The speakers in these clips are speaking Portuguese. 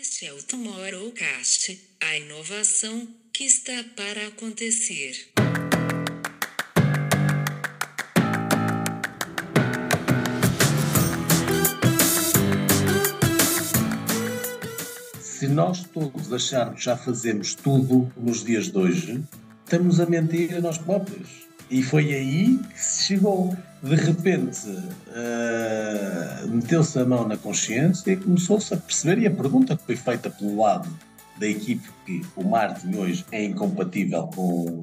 Este é o Tomorrowcast, a inovação que está para acontecer. Se nós todos acharmos que já fazemos tudo nos dias de hoje, estamos a mentir a nós próprios. E foi aí que se chegou. De repente, uh, meteu-se a mão na consciência e começou-se a perceber. E a pergunta que foi feita pelo lado da equipe que o Martin hoje é incompatível com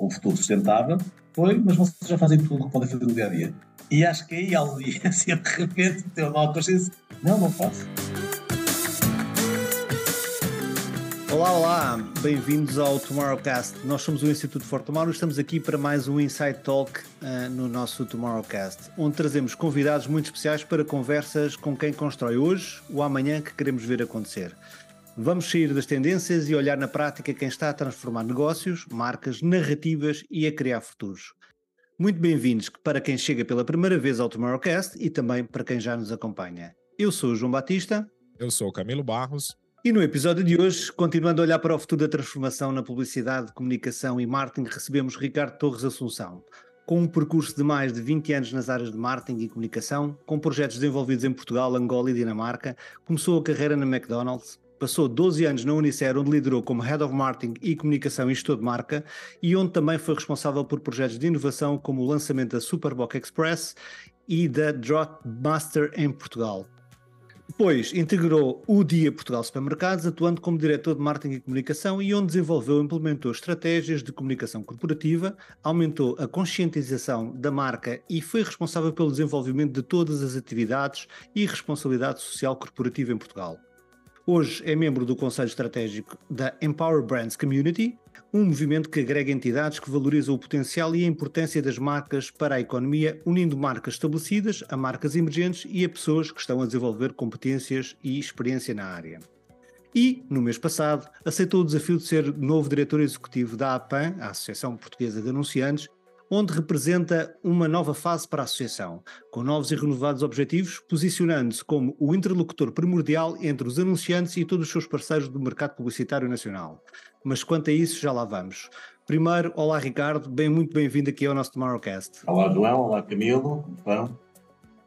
um futuro sustentável foi: mas vocês já fazem tudo o que podem fazer no dia a dia. E acho que aí a audiência de repente meteu a mão na consciência: não, não faço. Olá, olá, bem-vindos ao Tomorrowcast. Nós somos o Instituto Fortomar e estamos aqui para mais um Inside Talk uh, no nosso Tomorrowcast, onde trazemos convidados muito especiais para conversas com quem constrói hoje o amanhã que queremos ver acontecer. Vamos sair das tendências e olhar na prática quem está a transformar negócios, marcas, narrativas e a criar futuros. Muito bem-vindos para quem chega pela primeira vez ao Tomorrowcast e também para quem já nos acompanha. Eu sou o João Batista. Eu sou o Camilo Barros. E no episódio de hoje, continuando a olhar para o futuro da transformação na publicidade, comunicação e marketing, recebemos Ricardo Torres Assunção. Com um percurso de mais de 20 anos nas áreas de marketing e comunicação, com projetos desenvolvidos em Portugal, Angola e Dinamarca, começou a carreira na McDonald's, passou 12 anos na Unicer, onde liderou como Head of Marketing e Comunicação e Gestor de Marca, e onde também foi responsável por projetos de inovação como o lançamento da Superboc Express e da Drop Master em Portugal. Depois integrou o Dia Portugal Supermercados, atuando como diretor de marketing e comunicação e onde desenvolveu e implementou estratégias de comunicação corporativa, aumentou a conscientização da marca e foi responsável pelo desenvolvimento de todas as atividades e responsabilidade social corporativa em Portugal. Hoje é membro do Conselho Estratégico da Empower Brands Community, um movimento que agrega entidades que valorizam o potencial e a importância das marcas para a economia, unindo marcas estabelecidas a marcas emergentes e a pessoas que estão a desenvolver competências e experiência na área. E, no mês passado, aceitou o desafio de ser novo diretor executivo da APAN, a Associação Portuguesa de Anunciantes, onde representa uma nova fase para a associação, com novos e renovados objetivos, posicionando-se como o interlocutor primordial entre os anunciantes e todos os seus parceiros do mercado publicitário nacional. Mas quanto a isso, já lá vamos. Primeiro, olá Ricardo, bem, muito bem-vindo aqui ao nosso Tomorrowcast. Olá João, olá Camilo, como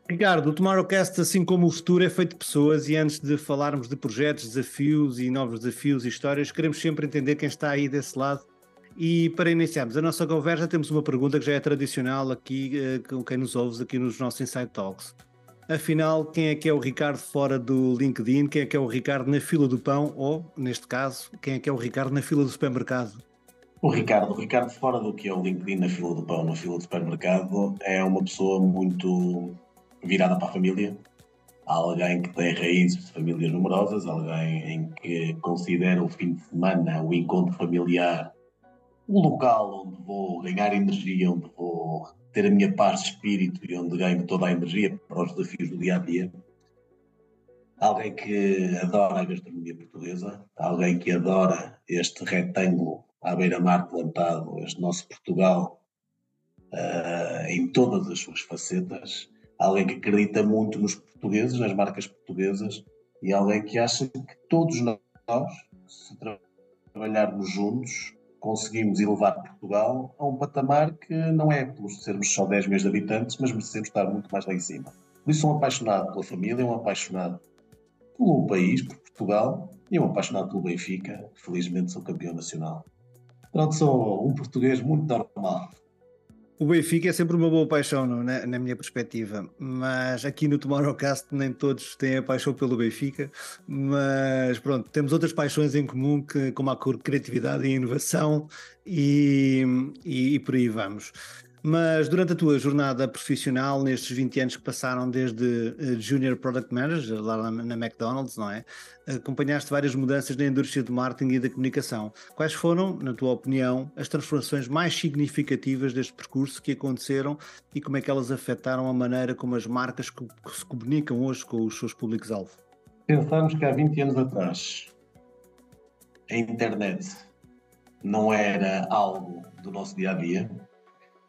Ricardo, o Tomorrowcast, assim como o futuro, é feito de pessoas e antes de falarmos de projetos, desafios e novos desafios e histórias, queremos sempre entender quem está aí desse lado e para iniciarmos a nossa conversa, temos uma pergunta que já é tradicional aqui eh, com quem nos ouve aqui nos nossos Inside Talks. Afinal, quem é que é o Ricardo fora do LinkedIn? Quem é que é o Ricardo na fila do pão? Ou, neste caso, quem é que é o Ricardo na fila do supermercado? O Ricardo, o Ricardo fora do que é o LinkedIn na fila do pão, na fila do supermercado, é uma pessoa muito virada para a família, alguém que tem raízes de famílias numerosas, alguém em que considera o fim de semana, o encontro familiar o local onde vou ganhar energia, onde vou ter a minha paz de espírito e onde ganho toda a energia para os desafios do dia a dia. Alguém que adora a gastronomia portuguesa, alguém que adora este retângulo à beira-mar plantado, este nosso Portugal, uh, em todas as suas facetas, alguém que acredita muito nos portugueses, nas marcas portuguesas, e alguém que acha que todos nós, se trabalharmos juntos, conseguimos elevar Portugal a um patamar que não é por sermos só 10 milhões de habitantes, mas merecemos estar muito mais lá em cima. Por isso, sou um apaixonado pela família, um apaixonado pelo país, por Portugal, e um apaixonado pelo Benfica. Felizmente, sou campeão nacional. Pronto, sou um português muito normal. O Benfica é sempre uma boa paixão, na, na, minha perspectiva, mas aqui no Tomorrowcast nem todos têm a paixão pelo Benfica, mas pronto, temos outras paixões em comum, que, como a criatividade e inovação, e, e, e por aí vamos. Mas durante a tua jornada profissional, nestes 20 anos que passaram desde uh, Junior Product Manager, lá na, na, McDonald's, não é? Acompanhaste várias mudanças na indústria do marketing e da comunicação. Quais foram, na tua opinião, as transformações mais significativas deste percurso que aconteceram e como é que elas afetaram a maneira como as marcas se comunicam hoje com os seus públicos-alvo? Pensamos que há 20 anos atrás a internet não era algo do nosso dia a dia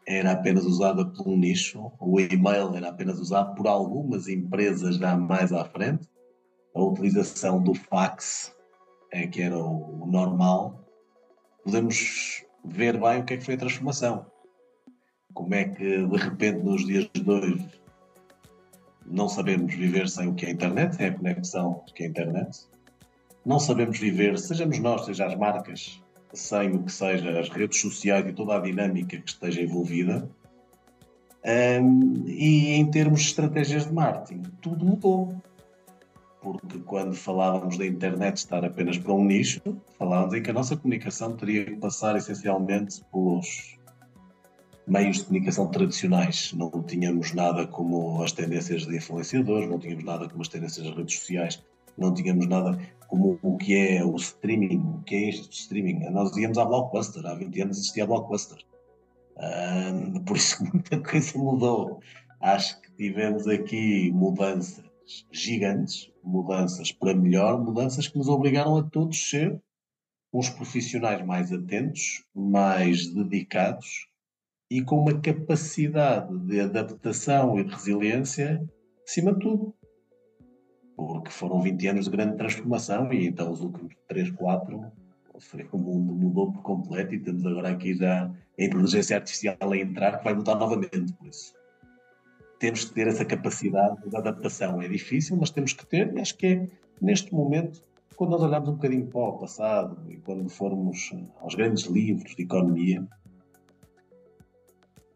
era apenas usada por um nicho, o e-mail era apenas usado por algumas empresas já mais à frente, a utilização do fax, é, que era o normal, podemos ver bem o que é que foi a transformação. Como é que, de repente, nos dias de hoje, não sabemos viver sem o que é a internet, sem a conexão que é a internet. Não sabemos viver, sejamos nós, seja as marcas, sem o que seja as redes sociais e toda a dinâmica que esteja envolvida. Um, e em termos de estratégias de marketing, tudo mudou. Porque quando falávamos da internet estar apenas para um nicho, falávamos em que a nossa comunicação teria que passar essencialmente pelos meios de comunicação tradicionais. Não tínhamos nada como as tendências de influenciadores, não tínhamos nada como as tendências das redes sociais, não tínhamos nada como o que é o streaming, o que é este streaming. Nós íamos à Blockbuster, há 20 anos existia a Blockbuster. por isso muita coisa mudou. Acho que tivemos aqui mudanças gigantes, mudanças para melhor, mudanças que nos obrigaram a todos ser uns profissionais mais atentos, mais dedicados e com uma capacidade de adaptação e de resiliência acima de tudo. Porque foram 20 anos de grande transformação e então os últimos 3, 4 o mundo mudou por completo e temos agora aqui já a inteligência artificial a entrar que vai mudar novamente por isso. Temos que ter essa capacidade de adaptação. É difícil, mas temos que ter e acho que é neste momento quando nós olhamos um bocadinho para o passado e quando formos aos grandes livros de economia,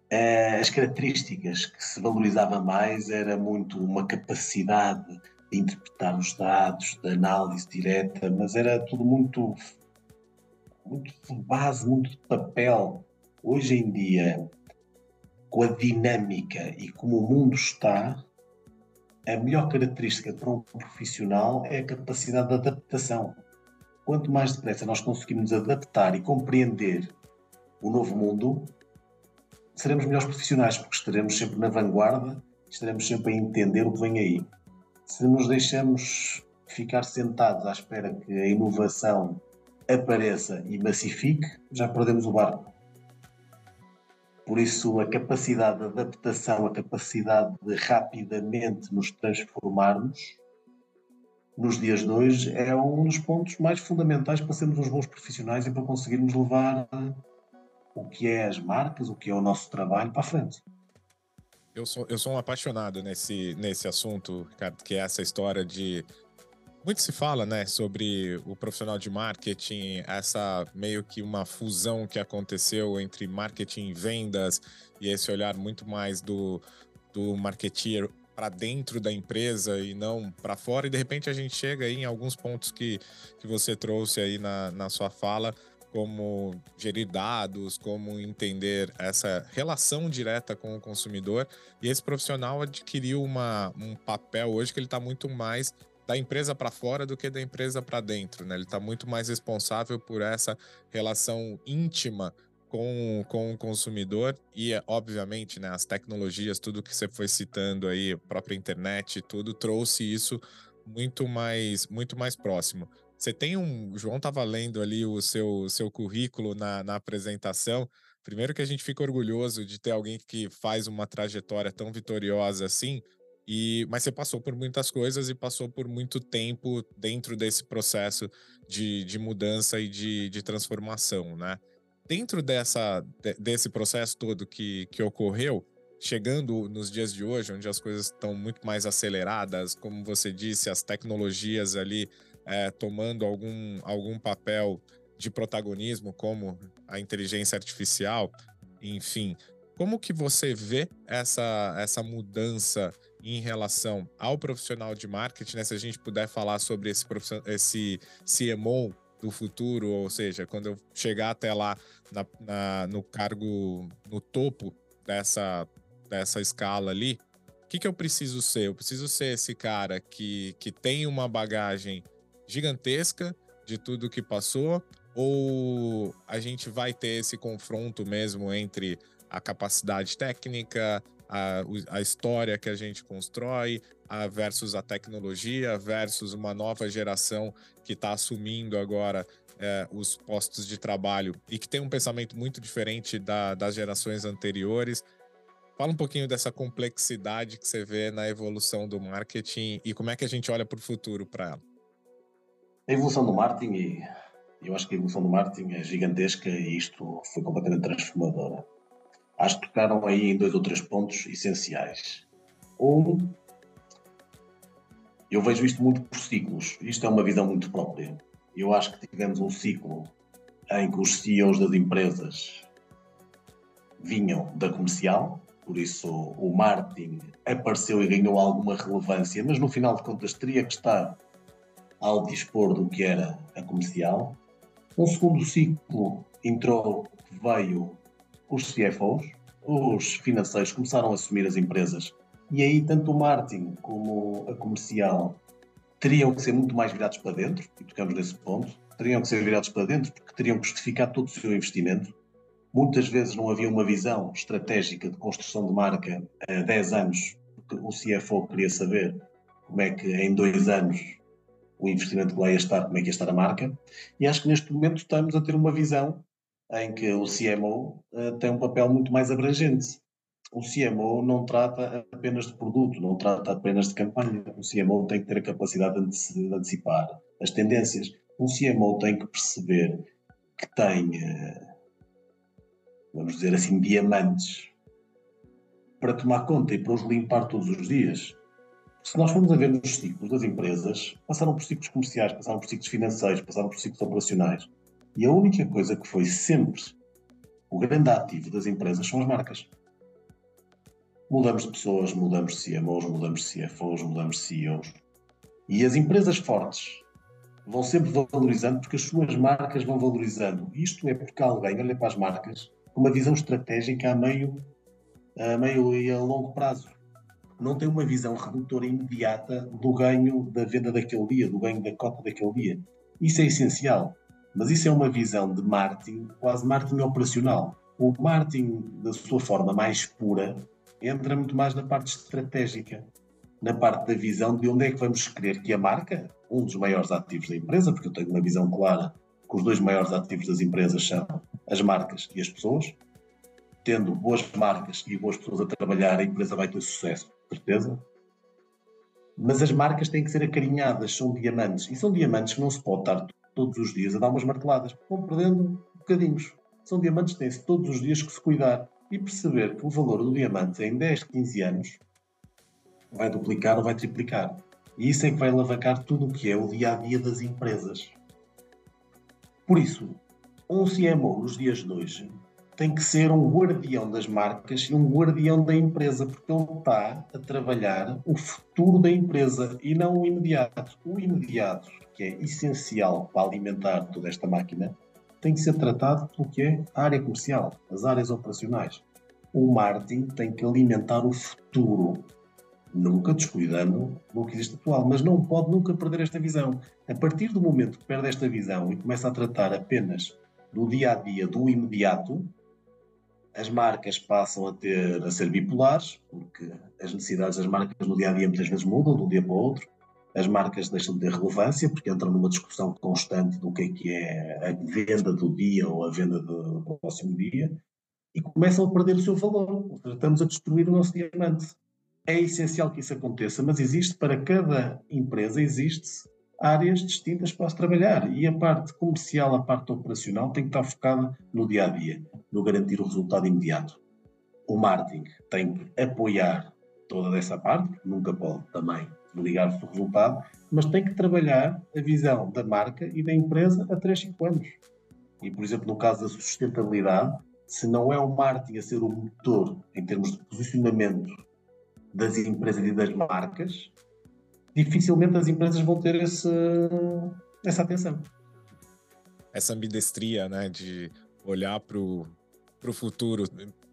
eh, as características que se valorizava mais era muito uma capacidade de interpretar os dados, de análise direta, mas era tudo muito, muito de base, muito de papel. Hoje em dia, com a dinâmica e como o mundo está, a melhor característica para um profissional é a capacidade de adaptação. Quanto mais depressa nós conseguimos adaptar e compreender o novo mundo, seremos melhores profissionais, porque estaremos sempre na vanguarda, estaremos sempre a entender o que vem aí. Se nos deixamos ficar sentados à espera que a inovação apareça e massifique, já perdemos o barco. Por isso, a capacidade de adaptação, a capacidade de rapidamente nos transformarmos nos dias de hoje é um dos pontos mais fundamentais para sermos uns bons profissionais e para conseguirmos levar o que é as marcas, o que é o nosso trabalho para a frente. Eu sou, eu sou um apaixonado nesse, nesse assunto, Ricardo, que é essa história de. Muito se fala, né, sobre o profissional de marketing, essa meio que uma fusão que aconteceu entre marketing e vendas, e esse olhar muito mais do, do marketeer para dentro da empresa e não para fora, e de repente a gente chega aí em alguns pontos que, que você trouxe aí na, na sua fala, como gerir dados, como entender essa relação direta com o consumidor. E esse profissional adquiriu uma, um papel hoje que ele está muito mais da empresa para fora do que da empresa para dentro. Né? Ele está muito mais responsável por essa relação íntima com, com o consumidor e, obviamente, né, as tecnologias, tudo que você foi citando aí, a própria internet, tudo trouxe isso muito mais, muito mais próximo. Você tem um. João estava lendo ali o seu, seu currículo na, na apresentação. Primeiro que a gente fica orgulhoso de ter alguém que faz uma trajetória tão vitoriosa assim, e, mas você passou por muitas coisas e passou por muito tempo dentro desse processo de, de mudança e de, de transformação, né? Dentro dessa, desse processo todo que, que ocorreu, chegando nos dias de hoje, onde as coisas estão muito mais aceleradas, como você disse, as tecnologias ali é, tomando algum, algum papel de protagonismo, como a inteligência artificial, enfim. Como que você vê essa, essa mudança em relação ao profissional de marketing, né? Se a gente puder falar sobre esse, esse CMO do futuro, ou seja, quando eu chegar até lá na, na, no cargo, no topo dessa, dessa escala ali, o que, que eu preciso ser? Eu preciso ser esse cara que, que tem uma bagagem gigantesca de tudo que passou? Ou a gente vai ter esse confronto mesmo entre a capacidade técnica, a, a história que a gente constrói, a versus a tecnologia, versus uma nova geração que está assumindo agora é, os postos de trabalho e que tem um pensamento muito diferente da, das gerações anteriores? Fala um pouquinho dessa complexidade que você vê na evolução do marketing e como é que a gente olha para o futuro para ela. A evolução do marketing, e eu acho que a evolução do marketing é gigantesca e isto foi completamente transformadora. Acho que tocaram aí em dois ou três pontos essenciais. Um, eu vejo isto muito por ciclos. Isto é uma visão muito própria. Eu acho que tivemos um ciclo em que os CEOs das empresas vinham da comercial, por isso o marketing apareceu e ganhou alguma relevância, mas no final de contas teria que estar ao dispor do que era a comercial. Um segundo ciclo entrou, veio os CFOs, os. Financeiros começaram a assumir as empresas. E aí tanto o marketing como a comercial teriam que ser muito mais virados para dentro, e tocamos nesse ponto, teriam que ser virados para dentro porque teriam que justificar todo o seu investimento. Muitas vezes não havia uma visão estratégica de construção de marca há 10 anos, porque o CFO queria saber como é que em dois anos o investimento que lá ia estar, como é que ia estar a marca. E acho que neste momento estamos a ter uma visão em que o CMO uh, eh, tem um papel muito mais abrangente. O CMO não trata apenas de produto, não trata apenas de campanha. O CMO tem que ter a capacidade de antecipar as tendências. O CMO tem que perceber que tem uh, vamos dizer assim, diamantes para tomar conta e para os limpar todos os dias. Se nós formos a ver nos ciclos das empresas, passaram por ciclos comerciais, passaram por ciclos financeiros, passaram por ciclos operacionais. E a única coisa que foi sempre o grande ativo das empresas são as marcas. Mudamos de pessoas, mudamos de CMOs, mudamos de CFOs, mudamos de CEOs. E as empresas fortes vão sempre valorizando porque as suas marcas vão valorizando. Isto é porque alguém olha para as marcas uma visão estratégica a meio, a meio e a longo prazo. Não tem uma visão redutora imediata do ganho da venda daquele dia, do ganho da cota daquele dia. Isso é essencial. Mas isso é uma visão de marketing, quase marketing operacional. O marketing, da sua forma mais pura, entra muito mais na parte estratégica, na parte da visão de onde é que vamos querer que a marca, um dos maiores ativos da empresa, porque eu tenho uma visão clara que os dois maiores ativos das empresas são as marcas e as pessoas. Tendo boas marcas e boas pessoas a trabalhar, a empresa vai ter sucesso, certeza. Mas as marcas têm que ser acarinhadas, são diamantes. E são diamantes que não se pode estar todos os dias a dar umas marteladas. Vão perdendo bocadinhos. São diamantes que têm-se todos os dias que se cuidar e perceber que o valor do diamante em 10, 15 anos vai duplicar ou vai triplicar. E isso é que vai alavancar tudo o que é o dia a dia das empresas. Por isso, um CMO nos dias de hoje tem que ser um guardião das marcas e um guardião da empresa, porque ele está a trabalhar o futuro da empresa e não o imediato. O imediato, que é essencial para alimentar toda esta máquina, tem que ser tratado pelo que é a área comercial, as áreas operacionais. O marketing tem que alimentar o futuro nunca descuidando do que existe atual, mas não pode nunca perder esta visão. A partir do momento que perde esta visão e começa a tratar apenas do dia a dia, do imediato, as marcas passam a ter a ser bipolares, porque as necessidades das marcas no dia a dia muitas vezes mudam de um dia para o outro. As marcas deixam de ter relevância porque entram numa discussão constante do que é que é a venda do dia ou a venda do próximo dia e começam a perder o seu valor. Estamos a destruir o nosso diamante é essencial que isso aconteça, mas existe para cada empresa, existe áreas distintas para se trabalhar e a parte comercial, a parte operacional tem que estar focada no dia a dia, no garantir o resultado imediato. O marketing tem que apoiar toda essa parte, nunca pode também ligar-se ao resultado, mas tem que trabalhar a visão da marca e da empresa a 3, 5 anos. E, por exemplo, no caso da sustentabilidade, se não é o marketing a ser o motor em termos de posicionamento das empresas e das marcas, dificilmente as empresas vão ter esse, essa atenção. Essa ambidestria, né, de olhar para o futuro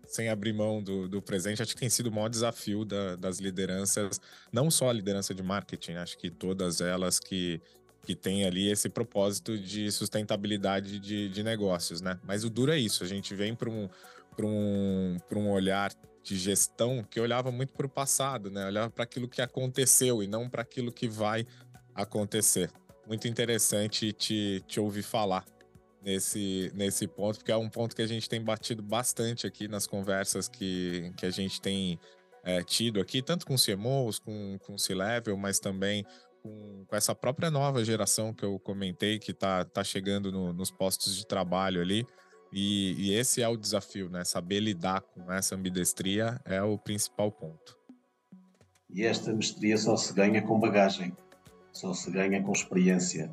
sem abrir mão do, do, presente, acho que tem sido o maior desafio da, das lideranças, não só a liderança de marketing, acho que todas elas que, que têm ali esse propósito de sustentabilidade de, de negócios, né? Mas o duro é isso, a gente vem para um, um, um olhar de gestão que olhava muito para o passado, né? Olhava para aquilo que aconteceu e não para aquilo que vai acontecer. Muito interessante te, te ouvir falar nesse, nesse ponto, porque é um ponto que a gente tem batido bastante aqui nas conversas que, que a gente tem é, tido aqui, tanto com CMOs, com, com C-Level, mas também com, com, essa própria nova geração que eu comentei, que está tá chegando no, nos postos de trabalho ali. E, e, esse é o desafio, né? Saber lidar com essa ambidestria é o principal ponto. E esta mestria só se ganha com bagagem, só se ganha com experiência.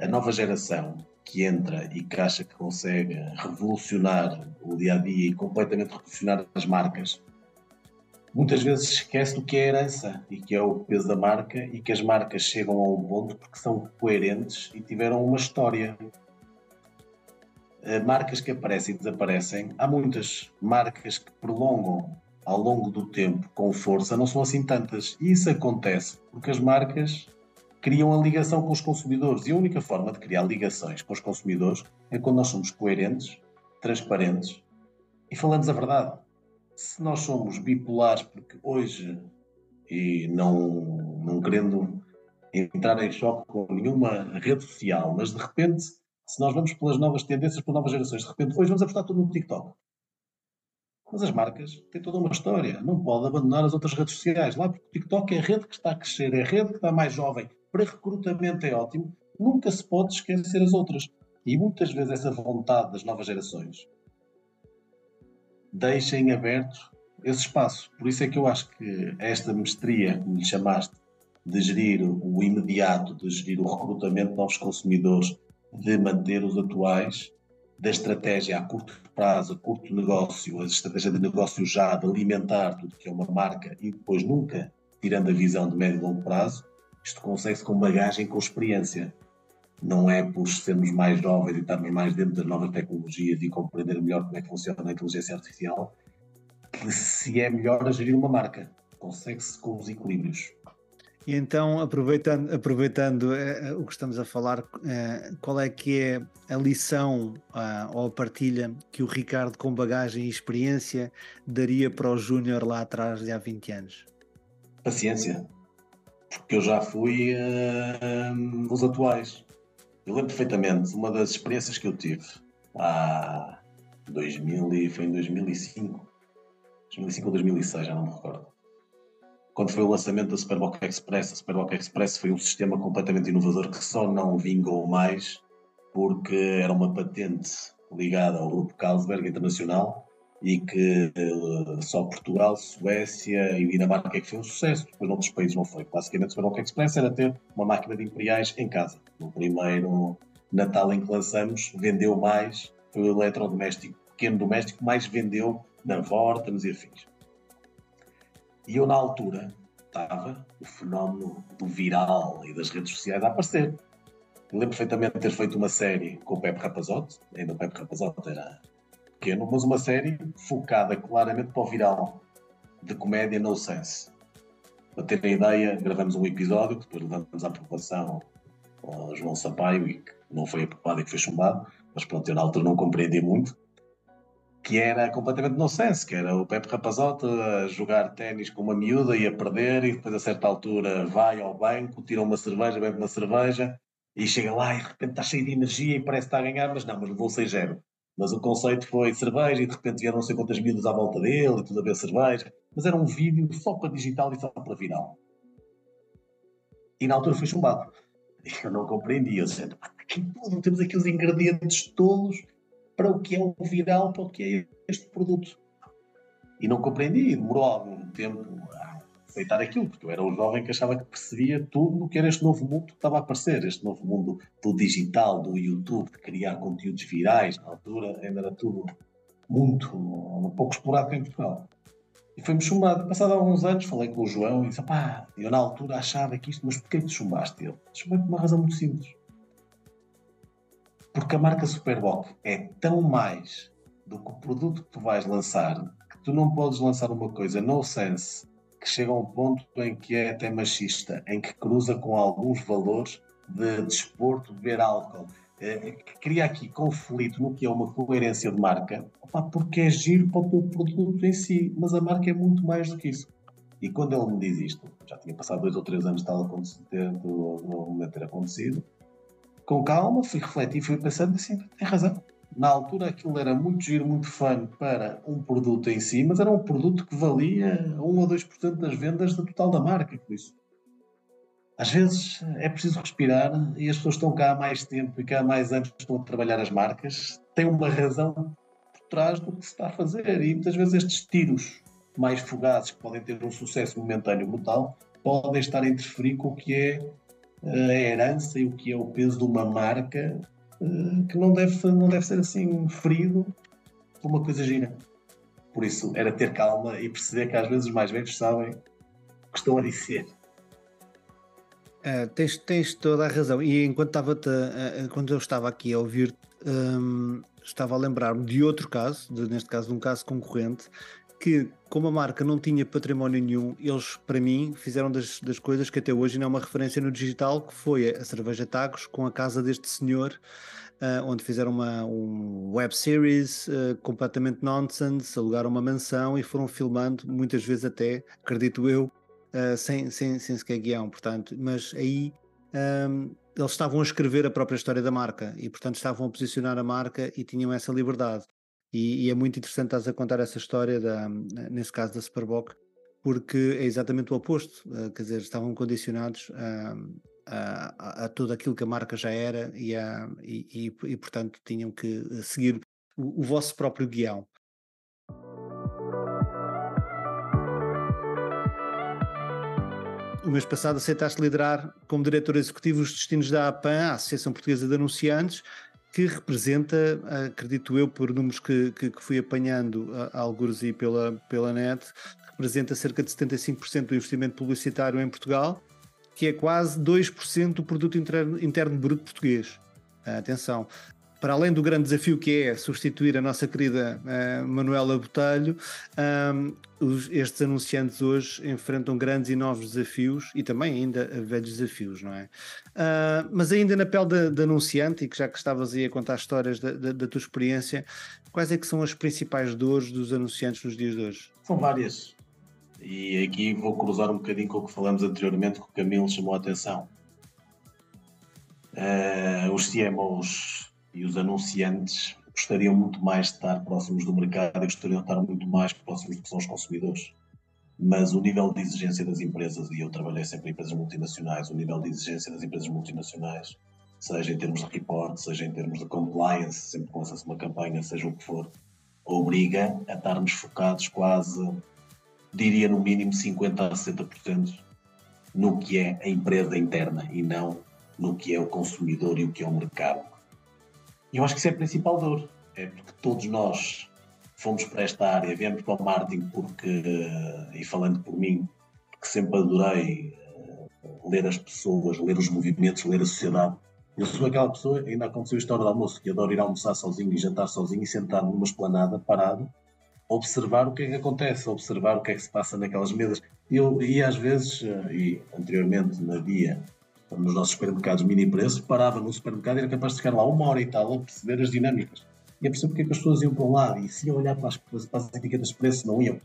A nova geração que entra e que acha que consegue revolucionar o dia a dia e completamente revolucionar as marcas, muitas vezes esquece do que é herança e que é o peso da marca e que as marcas chegam a um ponto porque são coerentes e tiveram uma história. Eh, marcas que aparecem e desaparecem, há muitas marcas que prolongam ao longo do tempo com força, não são assim tantas. E isso acontece porque as marcas criam a ligação com os consumidores. E a única forma de criar ligações com os consumidores é quando nós somos coerentes, transparentes e falamos a verdade. Se nós somos bipolares, porque hoje, e não, não querendo entrar em choque com nenhuma rede social, mas de repente, se nós vamos pelas novas tendências, pelas novas gerações, de repente, hoje vamos apostar tudo no TikTok. Mas as marcas têm toda uma história. Não pode abandonar as outras redes sociais lá, porque o TikTok é a rede que está a crescer, é a rede que está mais jovem, para recrutamento é ótimo, nunca se pode esquecer as outras. E muitas vezes essa vontade das novas gerações deixa em aberto esse espaço. Por isso é que eu acho que esta mestria, como lhe chamaste, de gerir o imediato, de gerir o recrutamento de novos consumidores, de manter os atuais, da estratégia a curto prazo, a curto negócio, a estratégia de negócio já, de alimentar tudo que é uma marca e depois nunca tirando a visão de médio e longo prazo, isto consegue-se com bagagem, com experiência. Não é por sermos mais jovens e estarmos mais dentro das novas tecnologias e compreender melhor como é que funciona a inteligência artificial que se é melhor a gerir uma marca. Consegue-se com os equilíbrios. E então, aproveitando, aproveitando eh, o que estamos a falar, eh, qual é que é a lição ah, ou a partilha que o Ricardo, com bagagem e experiência, daria para o Júnior lá atrás de há 20 anos? Paciência porque eu já fui uh, os atuais. Eu lembro perfeitamente uma das experiências que eu tive há 2000 e foi em 2005, 2005 ou 2006, já não me recordo. Quando foi o lançamento da Superboc Express, a Superboc Express foi um sistema completamente inovador que só não vingou mais porque era uma patente ligada ao grupo Carlsberg Internacional e que uh, só Portugal, Suécia e Dinamarca é que foi um sucesso, depois noutros países não foi. Basicamente, o Superboc Express era ter uma máquina de imperiais em casa. No primeiro Natal em que lançamos, vendeu mais, foi o eletrodoméstico, pequeno doméstico, mais vendeu na Vortens e afins. E eu, na altura, estava o fenómeno do viral e das redes sociais a aparecer. Lembro perfeitamente de ter feito uma série com o Pepe Rapazote, ainda o Pepe Rapazote era pequeno, mas uma série focada claramente para o viral, de comédia no sense. Para ter a ideia, gravamos um episódio que depois levamos à aprovação ao João Sampaio e que não foi aprovado e que foi chumbado, mas pronto, eu na altura não compreendi muito, que era completamente no sense, que era o Pepe Rapazota a jogar ténis com uma miúda e a perder e depois a certa altura vai ao banco, tira uma cerveja, bebe uma cerveja e chega lá e de repente está cheio de energia e parece está a ganhar, mas não, mas levou 6-0. Mas o conceito foi cerveja e de repente vieram não sei quantas miúdas à volta dele e tudo a ver cerveja. Mas era um vídeo só para digital e só para viral. E na altura foi chumbado. Eu não compreendia. Eu disse, temos aqui os ingredientes todos para o que é o viral, para o que é este produto. E não compreendi. Demorou algum tempo aceitar aquilo, porque eu era um jovem que achava que percebia tudo o que era este novo mundo que estava a aparecer, este novo mundo do digital, do YouTube, de criar conteúdos virais. Na altura ainda era tudo muito, um pouco explorado em Portugal. E foi-me chumbado. Passado alguns anos, falei com o João e disse: pá, eu na altura achava que isto, mas porquê que te chumbaste? Ele chumbei por uma razão muito simples. Porque a marca Superboc é tão mais do que o produto que tu vais lançar que tu não podes lançar uma coisa no sense que chega a um ponto em que é até machista, em que cruza com alguns valores de desporto, de beber álcool, é, que cria aqui conflito no que é uma coerência de marca, opa, porque é giro para o teu produto em si, mas a marca é muito mais do que isso. E quando ele me diz isto, já tinha passado dois ou três anos de tal acontecer, do, do momento ter acontecido, com calma, fui refletir, fui pensando assim, tem razão. Na altura aquilo era muito giro, muito fã para um produto em si, mas era um produto que valia 1 ou 2% das vendas do total da marca, por isso. Às vezes é preciso respirar e as pessoas estão cá há mais tempo e cá há mais anos estão a trabalhar as marcas, têm uma razão por trás do que se está a fazer e muitas vezes estes tiros mais fugazes que podem ter um sucesso momentâneo brutal podem estar a interferir com o que é a herança e o que é o peso de uma marca eh, que não deve, não deve ser assim ferido por uma coisa gira. Por isso, era ter calma e perceber que às vezes os mais velhos sabem o que estão a dizer. Uh, tens, tens toda a razão. E enquanto estava quando eu estava aqui a ouvir, um, estava a lembrar-me de outro caso, de, neste caso de um caso concorrente, que, como a marca não tinha património nenhum, eles, para mim, fizeram das, das coisas que até hoje não é uma referência no digital, que foi a cerveja Tagos com a casa deste senhor, uh, onde fizeram uma um web series uh, completamente nonsense, alugaram uma mansão e foram filmando, muitas vezes até, acredito eu, uh, sem, sem, sem sequer guião, portanto, mas aí um, eles estavam a escrever a própria história da marca e, portanto, estavam a posicionar a marca e tinham essa liberdade. E, e, é muito interessante estás a contar essa história, da, nesse caso da Superboc, porque é exatamente o oposto, uh, quer dizer, estavam condicionados a, a, a, tudo aquilo que a marca já era e, a, e, e, e portanto, tinham que seguir o, o vosso próprio guião. o mês passado aceitaste liderar como diretor executivo os destinos da APAN, a Associação Portuguesa de Anunciantes, que representa, acredito eu, por números que, que, que fui apanhando a, alguns e pela, pela net, representa cerca de 75% do investimento publicitário em Portugal, que é quase 2% do produto interno, interno bruto português. Atenção, para além do grande desafio que é substituir a nossa querida uh, Manuela Botelho, um, os, estes anunciantes hoje enfrentam grandes e novos desafios e também ainda velhos desafios, não é? Uh, mas ainda na pele da, anunciante, e que já que estavas aí a contar histórias da, da, da, tua experiência, quais é que são as principais dores dos anunciantes nos dias de hoje? São várias. E aqui vou cruzar um bocadinho com o que falamos anteriormente, que o Camilo chamou a atenção. Uh, os CMOs e os anunciantes gostariam muito mais de estar próximos do mercado e gostariam de estar muito mais próximos do que são os consumidores. Mas o nível de exigência das empresas, e eu trabalhei sempre em empresas multinacionais, o nível de exigência das empresas multinacionais, seja em termos de report, seja em termos de compliance, sempre que lança-se uma campanha, seja o que for, obriga a estarmos focados quase, diria no mínimo 50% a 60% no que é a empresa interna e não no que é o consumidor e o que é o mercado e eu acho que isso é a principal dor. É porque todos nós fomos para esta área, viemos para o marketing porque, e falando por mim, que sempre adorei uh, ler as pessoas, ler os movimentos, ler a sociedade. Eu sou aquela pessoa, ainda aconteceu a história do almoço, que adoro ir almoçar sozinho e jantar sozinho e sentar numa esplanada, parado, observar o que é que acontece, observar o que é que se passa naquelas mesas. Eu, e às vezes, uh, e anteriormente na dia nos nossos supermercados mini preço, parava no supermercado e era capaz de ficar lá uma hora e tal a perceber as dinâmicas. E a perceber porque é que as pessoas iam para um lado e se iam olhar para as, para as etiquetas de preço, não iam.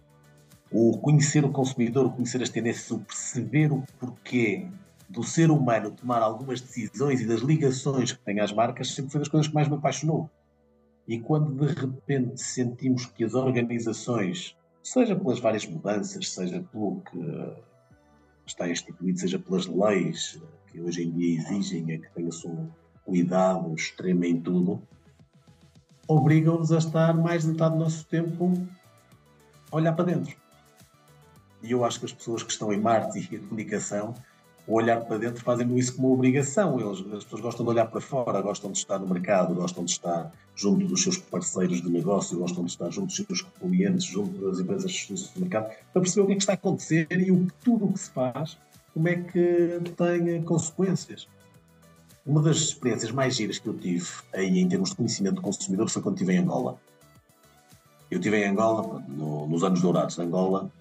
O conhecer o consumidor, o conhecer as tendências, o perceber o porquê do ser humano tomar algumas decisões e das ligações que tem às marcas, sempre foi das coisas que mais me apaixonou. E quando de repente sentimos que as organizações, seja pelas várias mudanças, seja pelo que está instituído, seja pelas leis que hoje em dia exigem é que tenha-se um cuidado extremo em tudo, obrigam-nos a estar mais de metade do nosso tempo a olhar para dentro. E eu acho que as pessoas que estão em marketing e comunicação, o olhar para dentro fazem isso como obrigação. Eles, as pessoas gostam de olhar para fora, gostam de estar no mercado, gostam de estar junto dos seus parceiros de negócio, gostam de estar junto dos seus clientes, junto das empresas do mercado, para perceber o que é que está a acontecer e o, tudo o que se faz como é que tem consequências. Uma das experiências mais giras que eu tive aí em termos de conhecimento do consumidor foi quando estive em Angola. Eu estive em Angola, no, nos anos dourados de Angola,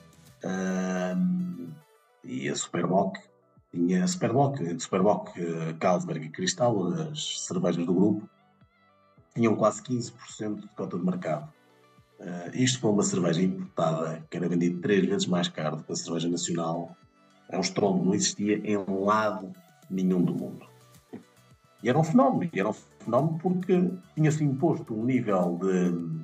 e a Superboc tinha a Superboc, Superboc, Carlsberg e Cristal, as cervejas do grupo, tinham quase 15% de cota de mercado. Uh, isto para uma cerveja importada que era vendida três vezes mais caro do que a cerveja nacional estrondo, não existia em lado nenhum do mundo. E era um fenómeno. Era um fenómeno porque tinha-se imposto um nível de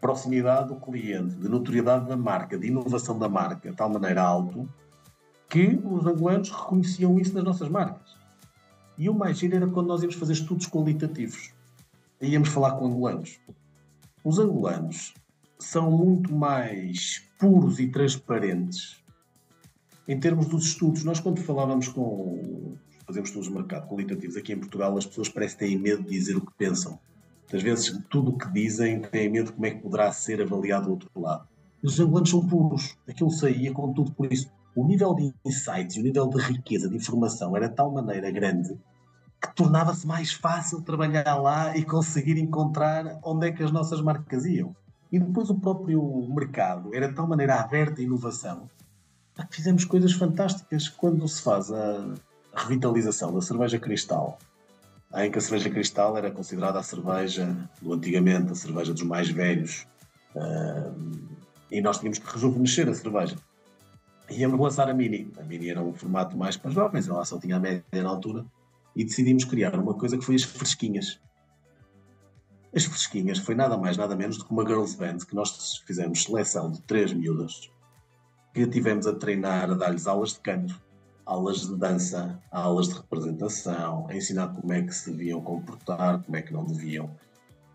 proximidade do cliente, de notoriedade da marca, de inovação da marca, de tal maneira alto, que os angolanos reconheciam isso nas nossas marcas. E o mais giro era quando nós íamos fazer estudos qualitativos. E íamos falar com angolanos. Os angolanos são muito mais puros e transparentes em termos dos estudos. Nós, quando falávamos com. fazemos estudos de mercado qualitativos aqui em Portugal, as pessoas parecem têm medo de dizer o que pensam. Às vezes, tudo o que dizem têm medo de como é que poderá ser avaliado do outro lado. Os angolanos são puros. Aquilo saía com tudo. Por isso, o nível de insights e o nível de riqueza de informação era de tal maneira grande que tornava-se mais fácil trabalhar lá e conseguir encontrar onde é que as nossas marcas iam. E depois o próprio mercado era de tal maneira aberta à inovação fizemos coisas fantásticas quando se faz a revitalização da cerveja cristal em que a cerveja cristal era considerada a cerveja do antigamente, a cerveja dos mais velhos, uh, e nós tínhamos que rejuvenescer a cerveja. Íamos lançar a Mini. A Mini era um formato mais para jovens, ela só tinha a média na altura, e decidimos criar uma coisa que foi as fresquinhas. As fresquinhas foi nada mais, nada menos do que uma girls band que nós fizemos seleção de três miúdas que tivemos a treinar, a dar-lhes aulas de canto aulas de dança, aulas de representação, a ensinar como é que se deviam comportar, como é que não deviam.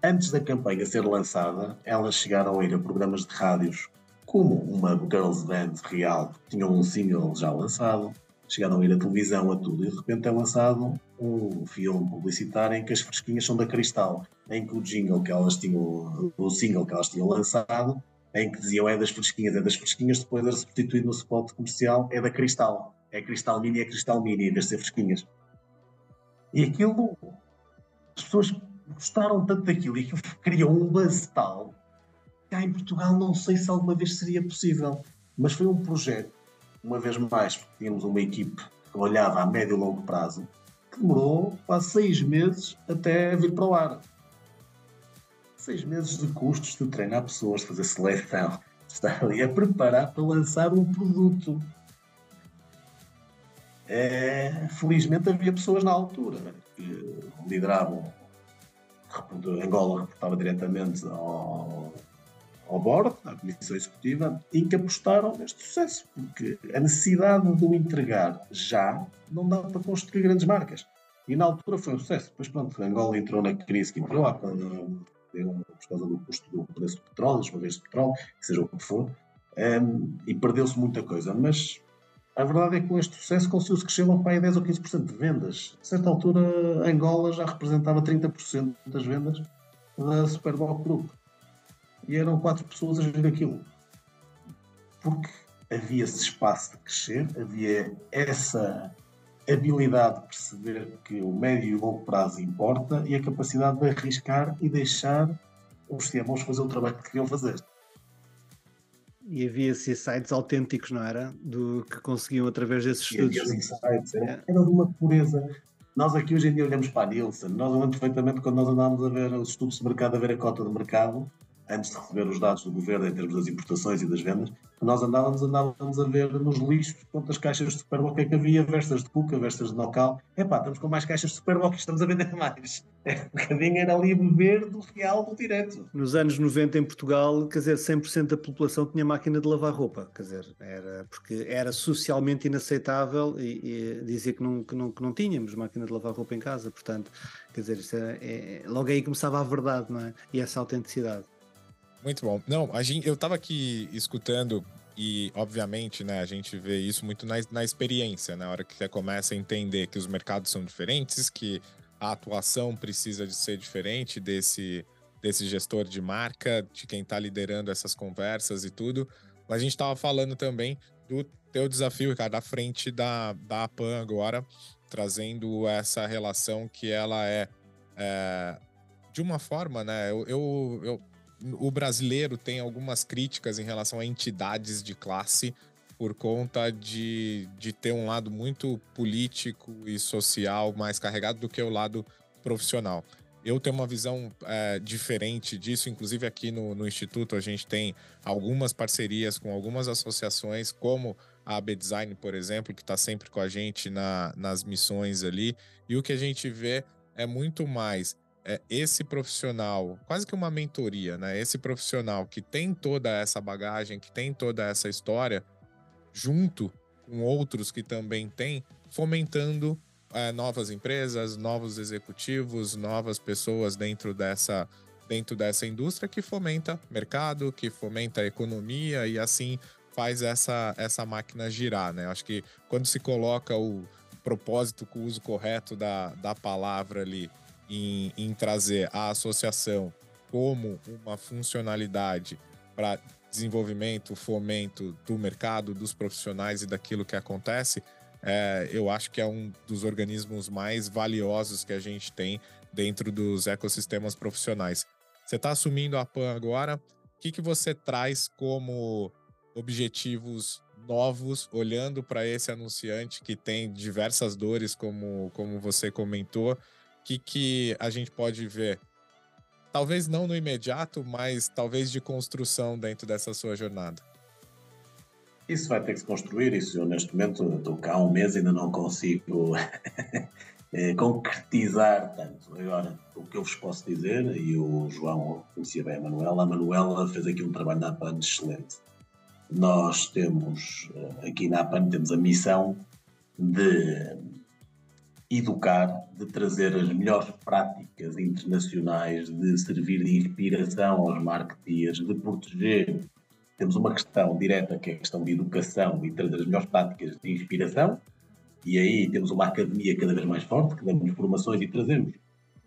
Antes da campanha ser lançada, elas chegaram a ir a programas de rádios como uma girls band real, que tinham um single já lançado, chegaram a ir à televisão, a tudo, e de repente é lançado um filme publicitário em que as fresquinhas são da Cristal, em que o jingle que elas tinham, o single que elas tinham lançado, em que diziam é das fresquinhas, é das fresquinhas, depois era substituído no spot comercial, é da Cristal é cristal mini, é cristal mini, em vez de ser fresquinhas. E aquilo, as pessoas gostaram tanto daquilo e aquilo criou um buzz tal cá em Portugal não sei se alguma vez seria possível. Mas foi um projeto, uma vez mais, porque tínhamos uma equipe que olhava a médio e longo prazo, que demorou quase seis meses até vir para o ar. Seis meses de custos de treinar pessoas, fazer seleção, estar ali a preparar para lançar um produto é, felizmente havia pessoas na altura que lideravam. Angola reportava diretamente ao, ao board, à Comissão Executiva, e que apostaram neste sucesso, porque a necessidade de o entregar já não dá para construir grandes marcas. E na altura foi um sucesso. Depois, pronto, Angola entrou na crise que entrou, por causa do custo do preço do petróleo, das vez de petróleo, que seja o que for, um, e perdeu-se muita coisa. Mas a verdade é que com este sucesso conseguiu-se crescer logo para aí 10 ou 15% de vendas. A certa altura, Angola já representava 30% das vendas da Superboc Group. E eram quatro pessoas a gerir aquilo. Porque havia esse espaço de crescer, havia essa habilidade de perceber que o médio e o longo prazo importa e a capacidade de arriscar e deixar os CMOs fazer o trabalho que queriam fazer. E havia esses sites autênticos, não era? Do que conseguiam através desses estudos. Havia insights, era, é. era de uma pureza. Nós aqui hoje em dia olhamos para a Nielsen, nós olhamos perfeitamente quando nós andávamos a ver os estudos de mercado, a ver a cota de mercado, antes de receber os dados do governo em termos das importações e das vendas, nós andávamos, andávamos a ver nos lixos quantas caixas de Superboc é que havia, vestas de cuca, vestas de nocal. Epá, estamos com mais caixas de Superboc estamos a vender mais. É, um bocadinho era ali a beber do real do direto. Nos anos 90 em Portugal, quer dizer, 100% da população tinha máquina de lavar roupa, quer dizer, era, porque era socialmente inaceitável e, e dizer que não, que, não, que não tínhamos máquina de lavar roupa em casa, portanto, quer dizer, é, é, logo aí começava a verdade, não é? E essa autenticidade. Muito bom. Não, a gente, eu estava aqui escutando e, obviamente, né, a gente vê isso muito na, na experiência, na hora que você começa a entender que os mercados são diferentes, que a atuação precisa de ser diferente desse, desse gestor de marca, de quem está liderando essas conversas e tudo. Mas a gente estava falando também do teu desafio, cara, da frente da, da APAN agora, trazendo essa relação que ela é, é de uma forma, né? Eu, eu, eu, o brasileiro tem algumas críticas em relação a entidades de classe por conta de, de ter um lado muito político e social mais carregado do que o lado profissional. Eu tenho uma visão é, diferente disso, inclusive aqui no, no Instituto a gente tem algumas parcerias com algumas associações, como a AB Design, por exemplo, que está sempre com a gente na, nas missões ali. E o que a gente vê é muito mais é, esse profissional, quase que uma mentoria, né? Esse profissional que tem toda essa bagagem, que tem toda essa história, junto com outros que também têm, fomentando é, novas empresas, novos executivos, novas pessoas dentro dessa, dentro dessa indústria que fomenta mercado, que fomenta a economia e assim faz essa, essa máquina girar, né? Acho que quando se coloca o propósito com o uso correto da, da palavra ali em, em trazer a associação como uma funcionalidade para desenvolvimento, fomento do mercado, dos profissionais e daquilo que acontece, é, eu acho que é um dos organismos mais valiosos que a gente tem dentro dos ecossistemas profissionais. Você está assumindo a PAN agora, o que, que você traz como objetivos novos, olhando para esse anunciante que tem diversas dores, como, como você comentou, que, que a gente pode ver? Talvez não no imediato, mas talvez de construção dentro dessa sua jornada. Isso vai ter que se construir, isso eu neste momento estou cá há um mês e ainda não consigo eh, concretizar tanto. Agora, o que eu vos posso dizer, e o João conhecia bem a Manuela, a Manuela fez aqui um trabalho na APAN excelente. Nós temos, eh, aqui na APAN, temos a missão de educar, de trazer as melhores práticas internacionais, de servir de inspiração aos marketeers, de proteger. Temos uma questão direta que é a questão de educação e trazer as melhores práticas de inspiração, e aí temos uma academia cada vez mais forte, que damos formações e trazemos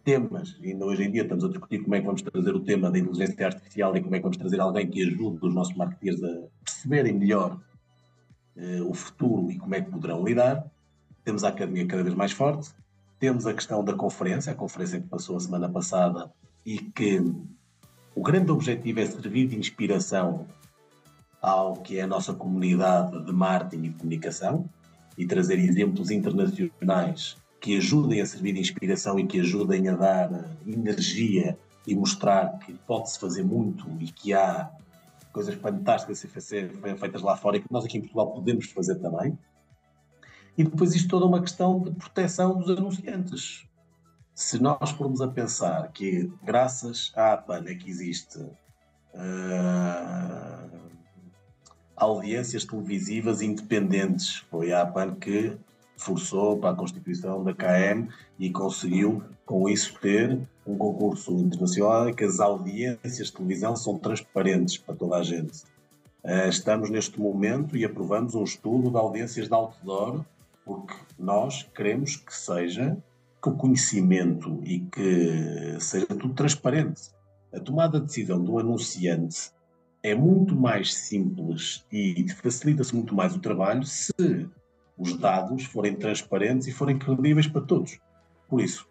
temas, ainda hoje em dia estamos a discutir como é que vamos trazer o tema da inteligência artificial e como é que vamos trazer alguém que ajude os nossos marketeers a perceberem melhor uh, o futuro e como é que poderão lidar. Temos a academia cada vez mais forte, temos a questão da conferência, a conferência que passou a semana passada e que o grande objetivo é servir de inspiração ao que é a nossa comunidade de marketing e comunicação e trazer exemplos internacionais que ajudem a servir de inspiração e que ajudem a dar energia e mostrar que pode-se fazer muito e que há coisas fantásticas a ser feitas lá fora e que nós aqui em Portugal podemos fazer também. E depois isto toda uma questão de proteção dos anunciantes. Se nós formos a pensar que graças à APAN é que existe uh, audiências televisivas independentes. Foi a APAN que forçou para a constituição da KM e conseguiu, com isso, ter um concurso internacional em que as audiências de televisão são transparentes para toda a gente. Eh, estamos neste momento e aprovamos um estudo de audiências de outdoor, porque nós queremos que seja que o conhecimento e que seja tudo transparente. A tomada de decisão do anunciante é muito mais simples e facilita-se muito mais o trabalho se os dados forem transparentes e forem credíveis para todos. Por isso,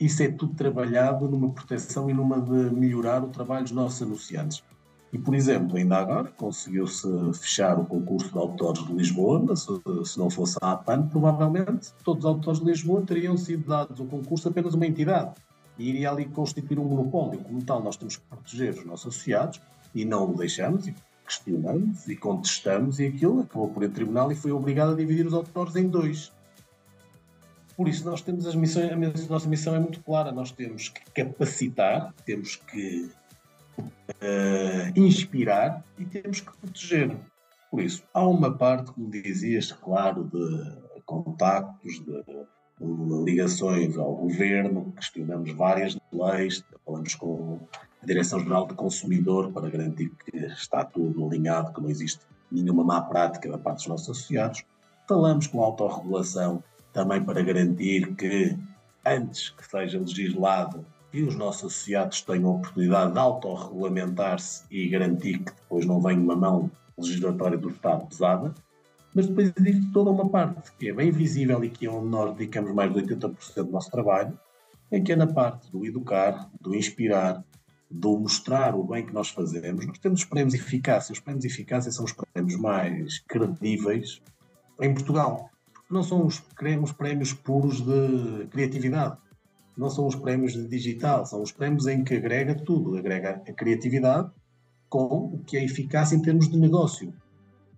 isso é tudo trabalhado numa proteção e numa de melhorar o trabalho dos nossos anunciantes. E, por exemplo, ainda agora conseguiu-se fechar o concurso de autores de Lisboa, se, se não fosse a APAN, provavelmente todos os autores de Lisboa teriam sido dados ao concurso apenas uma entidade e iria ali constituir um monopólio. Como tal, nós temos que proteger os nossos associados e não o deixamos e questionamos e contestamos e aquilo acabou por ir ao tribunal e foi obrigado a dividir os autores em dois. Por isso nós temos as missões, a nossa missão é muito clara, nós temos que capacitar, temos que uh, inspirar e temos que proteger. Por isso, há uma parte, como dizias, claro, de contactos, de, de ligações ao governo, questionamos várias leis, falamos com a Direção-Geral do Consumidor para garantir que está tudo alinhado, que não existe nenhuma má prática da parte dos nossos associados. Falamos com a autorregulação também para garantir que, antes que seja legislado, que os nossos associados tenham a oportunidade de autorregulamentar-se e garantir que depois não venha uma mão legislatória do Estado pesada. Mas depois existe toda uma parte que é bem visível e que é onde nós dedicamos mais de 80% do nosso trabalho, em que é na parte do educar, do inspirar, do mostrar o bem que nós fazemos, nós temos os prémios eficácia. Os prémios eficácia são os prémios mais credíveis em Portugal. Não são os, os prémios puros de criatividade. Não são os prémios de digital. São os prémios em que agrega tudo. Agrega a criatividade com o que é eficácia em termos de negócio.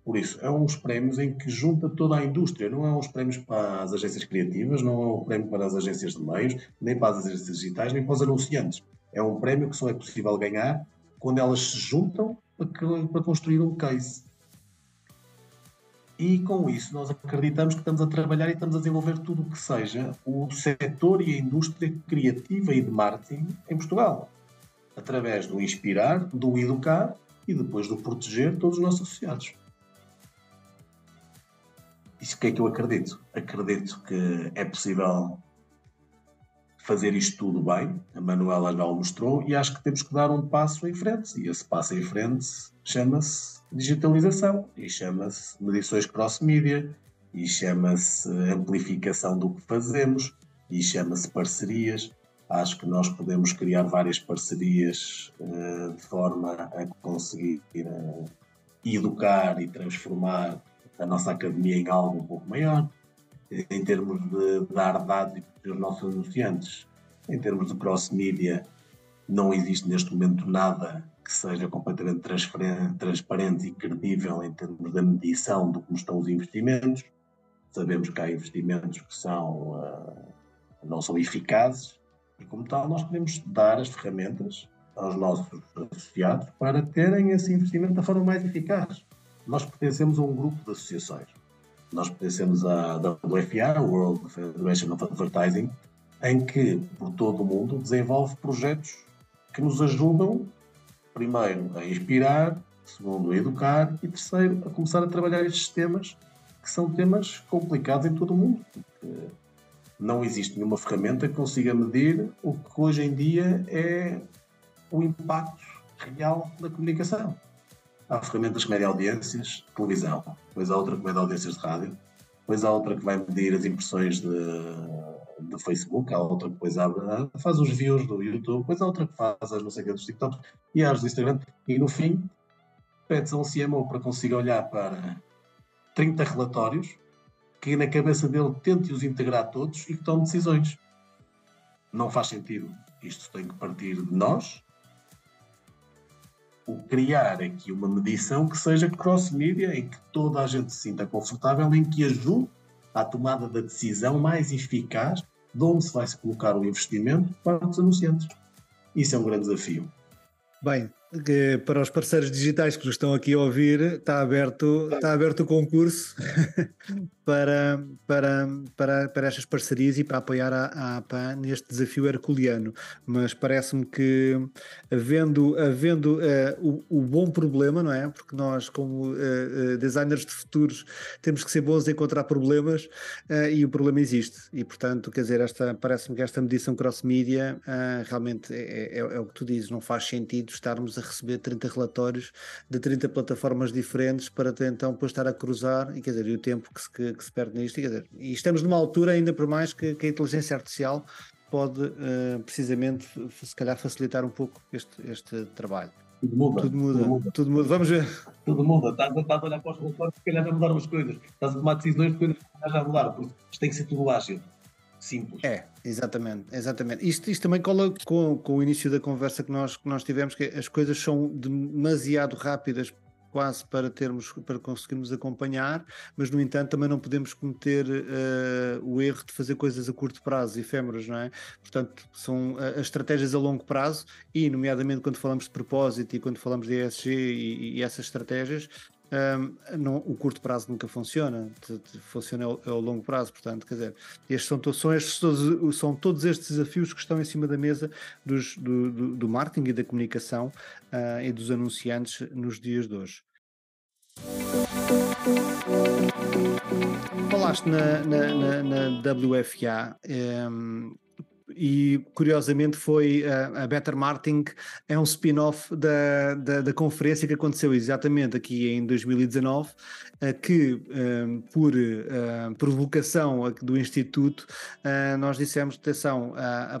Por isso, é uns prémios em que junta toda a indústria, não é uns prémios para as agências criativas, não é um prémio para as agências de meios, nem para as agências digitais, nem para os anunciantes. É um prémio que só é possível ganhar quando elas se juntam para, para construir um case. E com isso nós acreditamos que estamos a trabalhar e estamos a desenvolver tudo o que seja o setor e a indústria criativa e de marketing em Portugal. Através do inspirar, do educar e depois do proteger todos os nossos associados. Isso que é que eu acredito? Acredito que é possível fazer isto tudo bem, a Manuela já o mostrou, e acho que temos que dar um passo em frente. E esse passo em frente chama-se digitalização, e chama-se medições cross-media, e chama-se amplificação do que fazemos, e chama-se parcerias. Acho que nós podemos criar várias parcerias uh, de forma a conseguir uh, educar e transformar a nossa academia em algo um pouco maior, em termos de dar dados e proteger os nossos anunciantes. Em termos de cross-media, não existe neste momento nada que seja completamente transparente e credível em termos da medição do como estão os investimentos. Sabemos que há investimentos que são, uh, não são eficazes e, como tal, nós podemos dar as ferramentas aos nossos associados para terem esse investimento da forma mais eficaz. Nós pertencemos a um grupo de associações. Nós pertencemos à WFA, World Federation of Advertising, em que, por todo o mundo, desenvolve projetos que nos ajudam, primeiro, a inspirar, segundo, a educar e, terceiro, a começar a trabalhar estes temas que são temas complicados em todo o mundo. Não existe nenhuma ferramenta que consiga medir o que hoje em dia é o impacto real da comunicação. Há ferramentas que medem audiências televisão, depois há outra que mede audiências de rádio, depois há outra que vai medir as impressões de, de Facebook, há outra que depois abre, faz os views do YouTube, depois há outra que faz as não sei dos TikToks e as do Instagram, e no fim pede-se a um CMO para conseguir olhar para 30 relatórios que na cabeça dele tente os integrar todos e que tome decisões. Não faz sentido. Isto tem que partir de nós, o criar aqui uma medição que seja cross-media, em que toda a gente se sinta confortável, em que ajude à tomada da decisão mais eficaz de onde se vai se colocar o investimento para os anunciantes. Isso é um grande desafio. Bem, para os parceiros digitais que nos estão aqui a ouvir, está aberto, está aberto o concurso para, para, para, para estas parcerias e para apoiar a, a APA neste desafio herculeano. Mas parece-me que, havendo, havendo uh, o, o, bom problema, não é? Porque nós, como uh, designers de futuros, temos que ser bons a encontrar problemas e o problema existe. E, portanto, quer dizer, esta, parece-me que esta medição cross-media realmente é, é, é o que tu dizes, não faz sentido estarmos a receber 30 relatórios de 30 plataformas diferentes para então depois estar a cruzar e quer dizer, e o tempo que se, que, que se perde nisto, e, dizer, e estamos numa altura ainda por mais que, que a inteligência artificial pode uh, precisamente se calhar facilitar um pouco este, este trabalho. Tudo muda. Tudo muda. Tudo muda. Tudo muda. Vamos ver. Tudo muda. Estás, estás a olhar para os relatórios, se calhar vai mudar umas coisas. Estás a tomar decisões de coisas que já mudaram. Porque isto tem que ser tudo ágil simples. É, exatamente, exatamente. Isto, isto também cola com, com o início da conversa que nós, que nós tivemos, que as coisas são demasiado rápidas quase para termos para conseguirmos acompanhar, mas no entanto também não podemos cometer uh, o erro de fazer coisas a curto prazo, efêmeras, não é? Portanto, são uh, as estratégias a longo prazo e, nomeadamente, quando falamos de propósito e quando falamos de ESG e, e essas estratégias, um, não, o curto prazo nunca funciona, funciona ao, ao, longo prazo, portanto, quer dizer, estes são, são, estes todos, são todos estes desafios que estão em cima da mesa dos, do, do, do marketing e da comunicação uh, e dos anunciantes nos dias de hoje. Falaste na, na, na, na WFA, um, e curiosamente foi a, a Better Marketing é um spin-off da, da, da, conferência que aconteceu exatamente aqui em 2019 eh, que eh, por eh, provocação do Instituto nós dissemos atenção a, a,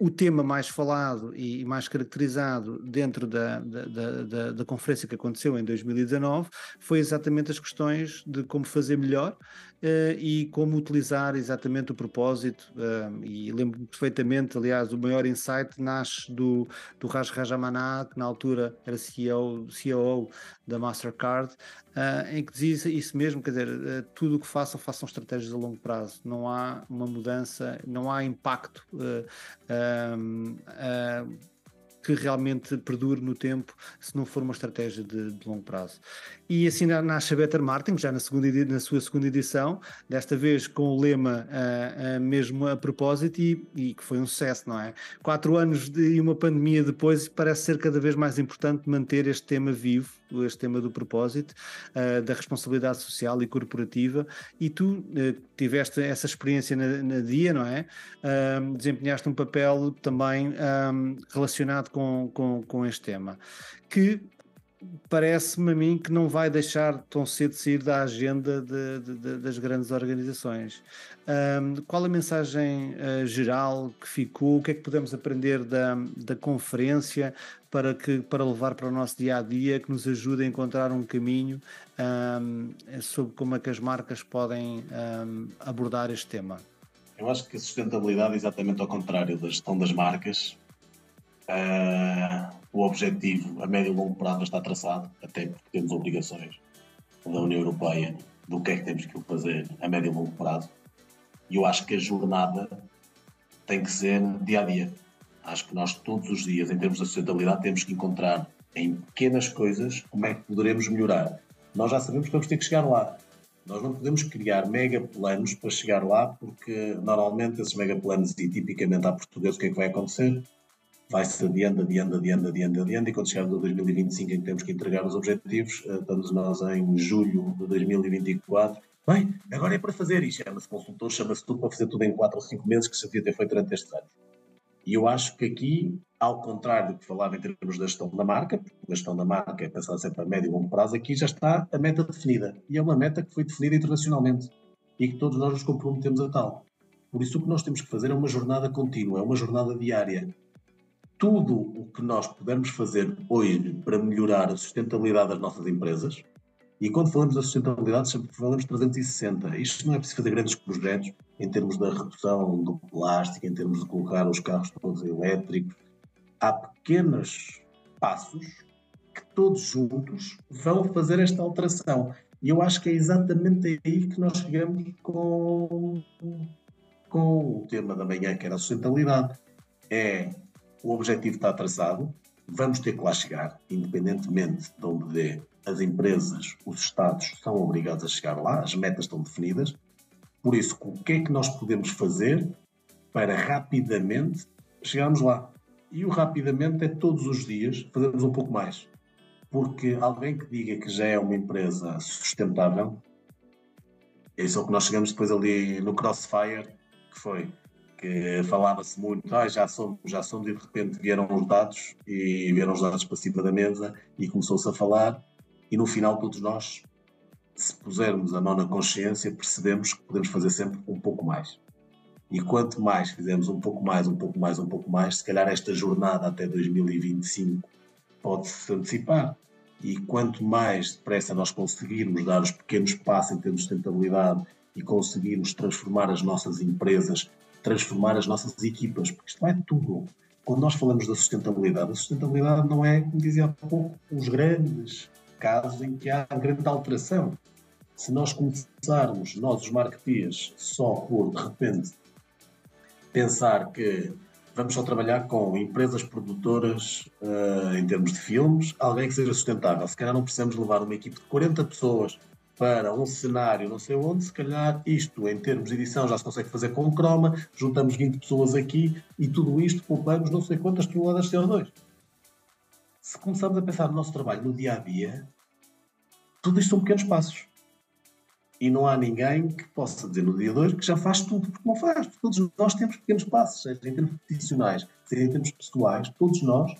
o tema mais falado e mais caracterizado dentro da, da, da, da, conferência que aconteceu em 2019 foi exatamente as questões de como fazer melhor uh, e como utilizar exatamente o propósito uh, e lembro-me perfeitamente, aliás, o maior insight nasce do, do Raj Rajamana, que na altura era CEO, CEO da Mastercard, uh, em que dizia isso mesmo, quer dizer, uh, tudo o que façam, façam estratégias a longo prazo, não há uma mudança, não há impacto uh, que realmente perdure no tempo se não for uma estratégia de, de longo prazo. E assim nasce a Better Martin, já na, segunda, na sua segunda edição, desta vez com o lema uh, uh, mesmo a propósito e, e, que foi um sucesso, não é? Quatro anos e uma pandemia depois parece ser cada vez mais importante manter este tema vivo, este tema do propósito, uh, da responsabilidade social e corporativa e tu tiveste essa experiência na, na DIA, não é? desempenhaste um papel também um, relacionado com, com, com este tema, que parece-me a mim que não vai deixar tão cedo sair da agenda de, de, de, das grandes organizações. Um, qual a mensagem uh, geral que ficou? O que é que podemos aprender da, da conferência para, que, para levar para o nosso dia a dia, que nos ajude a encontrar um caminho um, sobre como é que as marcas podem um, abordar este tema? Eu acho que a sustentabilidade é exatamente ao contrário da gestão das marcas. Uh, o objetivo a médio e longo prazo está traçado, até porque temos obrigações da União Europeia do que é que temos que fazer a médio e longo prazo. E eu acho que a jornada tem que ser dia a dia. Acho que nós todos os dias, em termos de sustentabilidade, temos que encontrar em pequenas coisas como é que poderemos melhorar. Nós já sabemos que vamos ter que chegar lá. Nós não podemos criar mega planos para chegar lá, porque normalmente esses mega planos, e tipicamente à portuguesa, o que é que vai acontecer? vai-se adiando, adiando, adiando, adiando, adiando, e quando chegarmos a 2025 em que temos que entregar os objetivos, eh, estamos nós em julho de 2024, bem, agora é para fazer isto, chama-se consultor, chama-se tudo para fazer tudo em 4 ou 5 meses que se devia ter feito durante estes anos. E eu acho que aqui, ao contrário do que falava em termos da gestão da marca, porque a gestão da marca é pensada sempre a médio e longo prazo, aqui já está a meta definida. E é uma meta que foi definida internacionalmente e que todos nós nos comprometemos a tal. Por isso, o que nós temos que fazer é uma jornada contínua, é uma jornada diária tudo o que nós pudermos fazer hoje para melhorar a sustentabilidade das nossas empresas, e quando falamos da sustentabilidade, falamos 360. Isto não é preciso fazer grandes projetos em termos da redução do plástico, em termos de colocar os carros todos elétricos. Há pequenos passos que todos juntos vão fazer esta alteração. E eu acho que é exatamente aí que nós chegamos com, com o tema da manhã, que era a sustentabilidade. É o objetivo está traçado, vamos ter que lá chegar, independentemente de onde dê as empresas, os Estados são obrigados a chegar lá, as metas estão definidas. Por isso, o que é que nós podemos fazer para rapidamente chegarmos lá? E o rapidamente é todos os dias fazermos um pouco mais. Porque alguém que diga que já é uma empresa sustentável, isso é o que nós chegamos depois ali no Crossfire, que foi que falava-se muito, ah, já somos, já somos, e de repente vieram os dados, e vieram os dados para cima da mesa, e começou-se a falar, e no final todos nós, se pusermos a mão na consciência, percebemos que podemos fazer sempre um pouco mais. E quanto mais fizermos um pouco mais, um pouco mais, um pouco mais, se calhar esta jornada até 2025 pode-se antecipar. E quanto mais depressa nós conseguirmos dar os pequenos passos em termos de sustentabilidade e conseguirmos transformar as nossas empresas transformar as nossas equipas, porque isto é tudo. Quando nós falamos da sustentabilidade, a sustentabilidade não é, como dizia há pouco, os grandes casos em que há grande alteração. Se nós começarmos, nós os marketeers, só por, de repente, pensar que vamos só trabalhar com empresas produtoras uh, em termos de filmes, alguém que seja sustentável. Se calhar não precisamos levar uma equipe de 40 pessoas para um cenário não sei onde, se calhar isto em termos de edição já se consegue fazer com croma, juntamos 20 pessoas aqui e tudo isto poupamos não sei quantas toneladas de CO2. Se começarmos a pensar no nosso trabalho no dia a dia, tudo isto são pequenos passos. E não há ninguém que possa dizer no dia 2 que já faz tudo, porque não faz. Todos nós temos pequenos passos, seja em termos profissionais, seja em termos pessoais, todos nós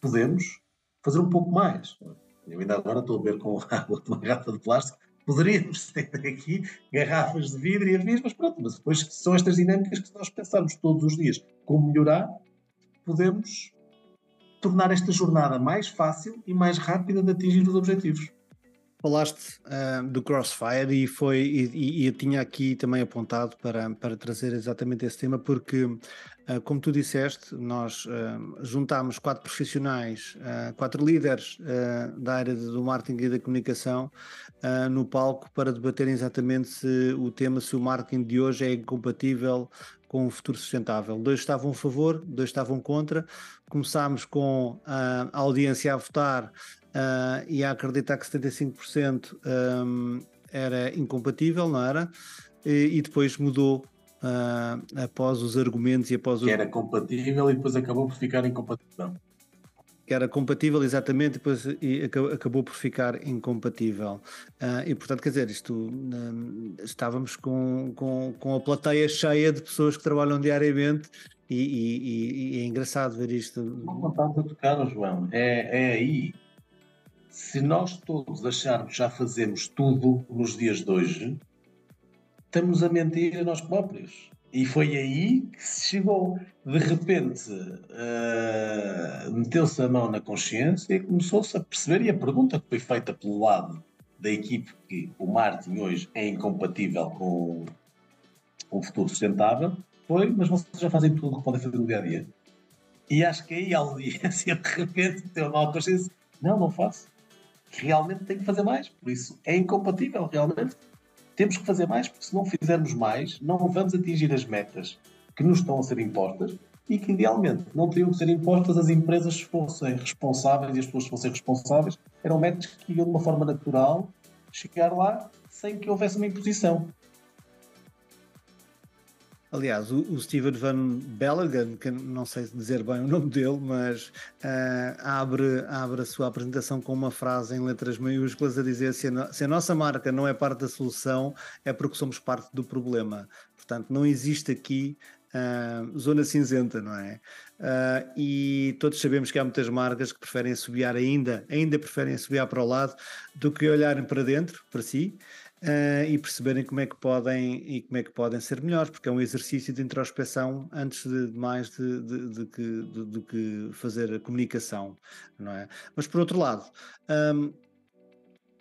podemos fazer um pouco mais. Eu ainda agora estou a ver com água de uma garrafa de plástico Poderíamos ter aqui garrafas de vidro e aviões, mas pronto, mas depois são estas dinâmicas que nós pensarmos todos os dias como melhorar, podemos tornar esta jornada mais fácil e mais rápida de atingir os objetivos. Falaste uh, do Crossfire e foi e, e, eu tinha aqui também apontado para, para trazer exatamente esse tema porque, uh, como tu disseste, nós uh, juntámos quatro profissionais, quatro líderes da área do marketing e da comunicação no palco para debaterem exatamente se o tema, se o marketing de hoje é incompatível com o futuro sustentável. Dois estavam a favor, dois estavam contra. Começámos com a audiência a votar uh, e a acreditar que 75% um, era incompatível, não era? E, e depois mudou uh, após os argumentos e após que era compatível e depois acabou por ficar incompatível. Que era compatível, exatamente, e depois e acabou por ficar incompatível. Uh, e portanto, quer dizer, isto estávamos com, com, com a plateia cheia de pessoas que trabalham diariamente e, e, e, é engraçado ver isto. Não a tocar, João. É, é aí se nós todos acharmos que já fazemos tudo nos dias de hoje, estamos a mentir a nós próprios. E foi aí que se chegou. De repente, uh, meteu-se a mão na consciência e começou-se a perceber. E a pergunta que foi feita pelo lado da equipe que o Martin hoje é incompatível com o futuro sustentável foi: mas vocês já fazem tudo o que podem fazer no dia a dia? E acho que aí a audiência de repente teve uma consciência: não, não faço realmente tem que fazer mais. Por isso é incompatível, realmente. Temos que fazer mais, porque se não fizermos mais, não vamos atingir as metas que nos estão a ser impostas e que, idealmente, não teriam que ser impostas as empresas se fossem responsáveis e as pessoas fossem responsáveis. Eram metas que iam de uma forma natural chegar lá sem que houvesse uma imposição. Aliás, o, o Steven Van Bellingen, que não sei dizer bem o nome dele, mas uh, abre, abre a sua apresentação com uma frase em letras maiúsculas a dizer se a, se a nossa marca não é parte da solução, é porque somos parte do problema. Portanto, não existe aqui Uh, zona cinzenta, não é? Uh, e todos sabemos que há muitas marcas que preferem assobiar ainda, ainda preferem assobiar para o lado do que olharem para dentro, para si, uh, e perceberem como é que podem e como é que podem ser melhores, porque é um exercício de introspeção antes de, de mais de, de, de, que, de, que fazer a comunicação, não é? Mas por outro lado, um,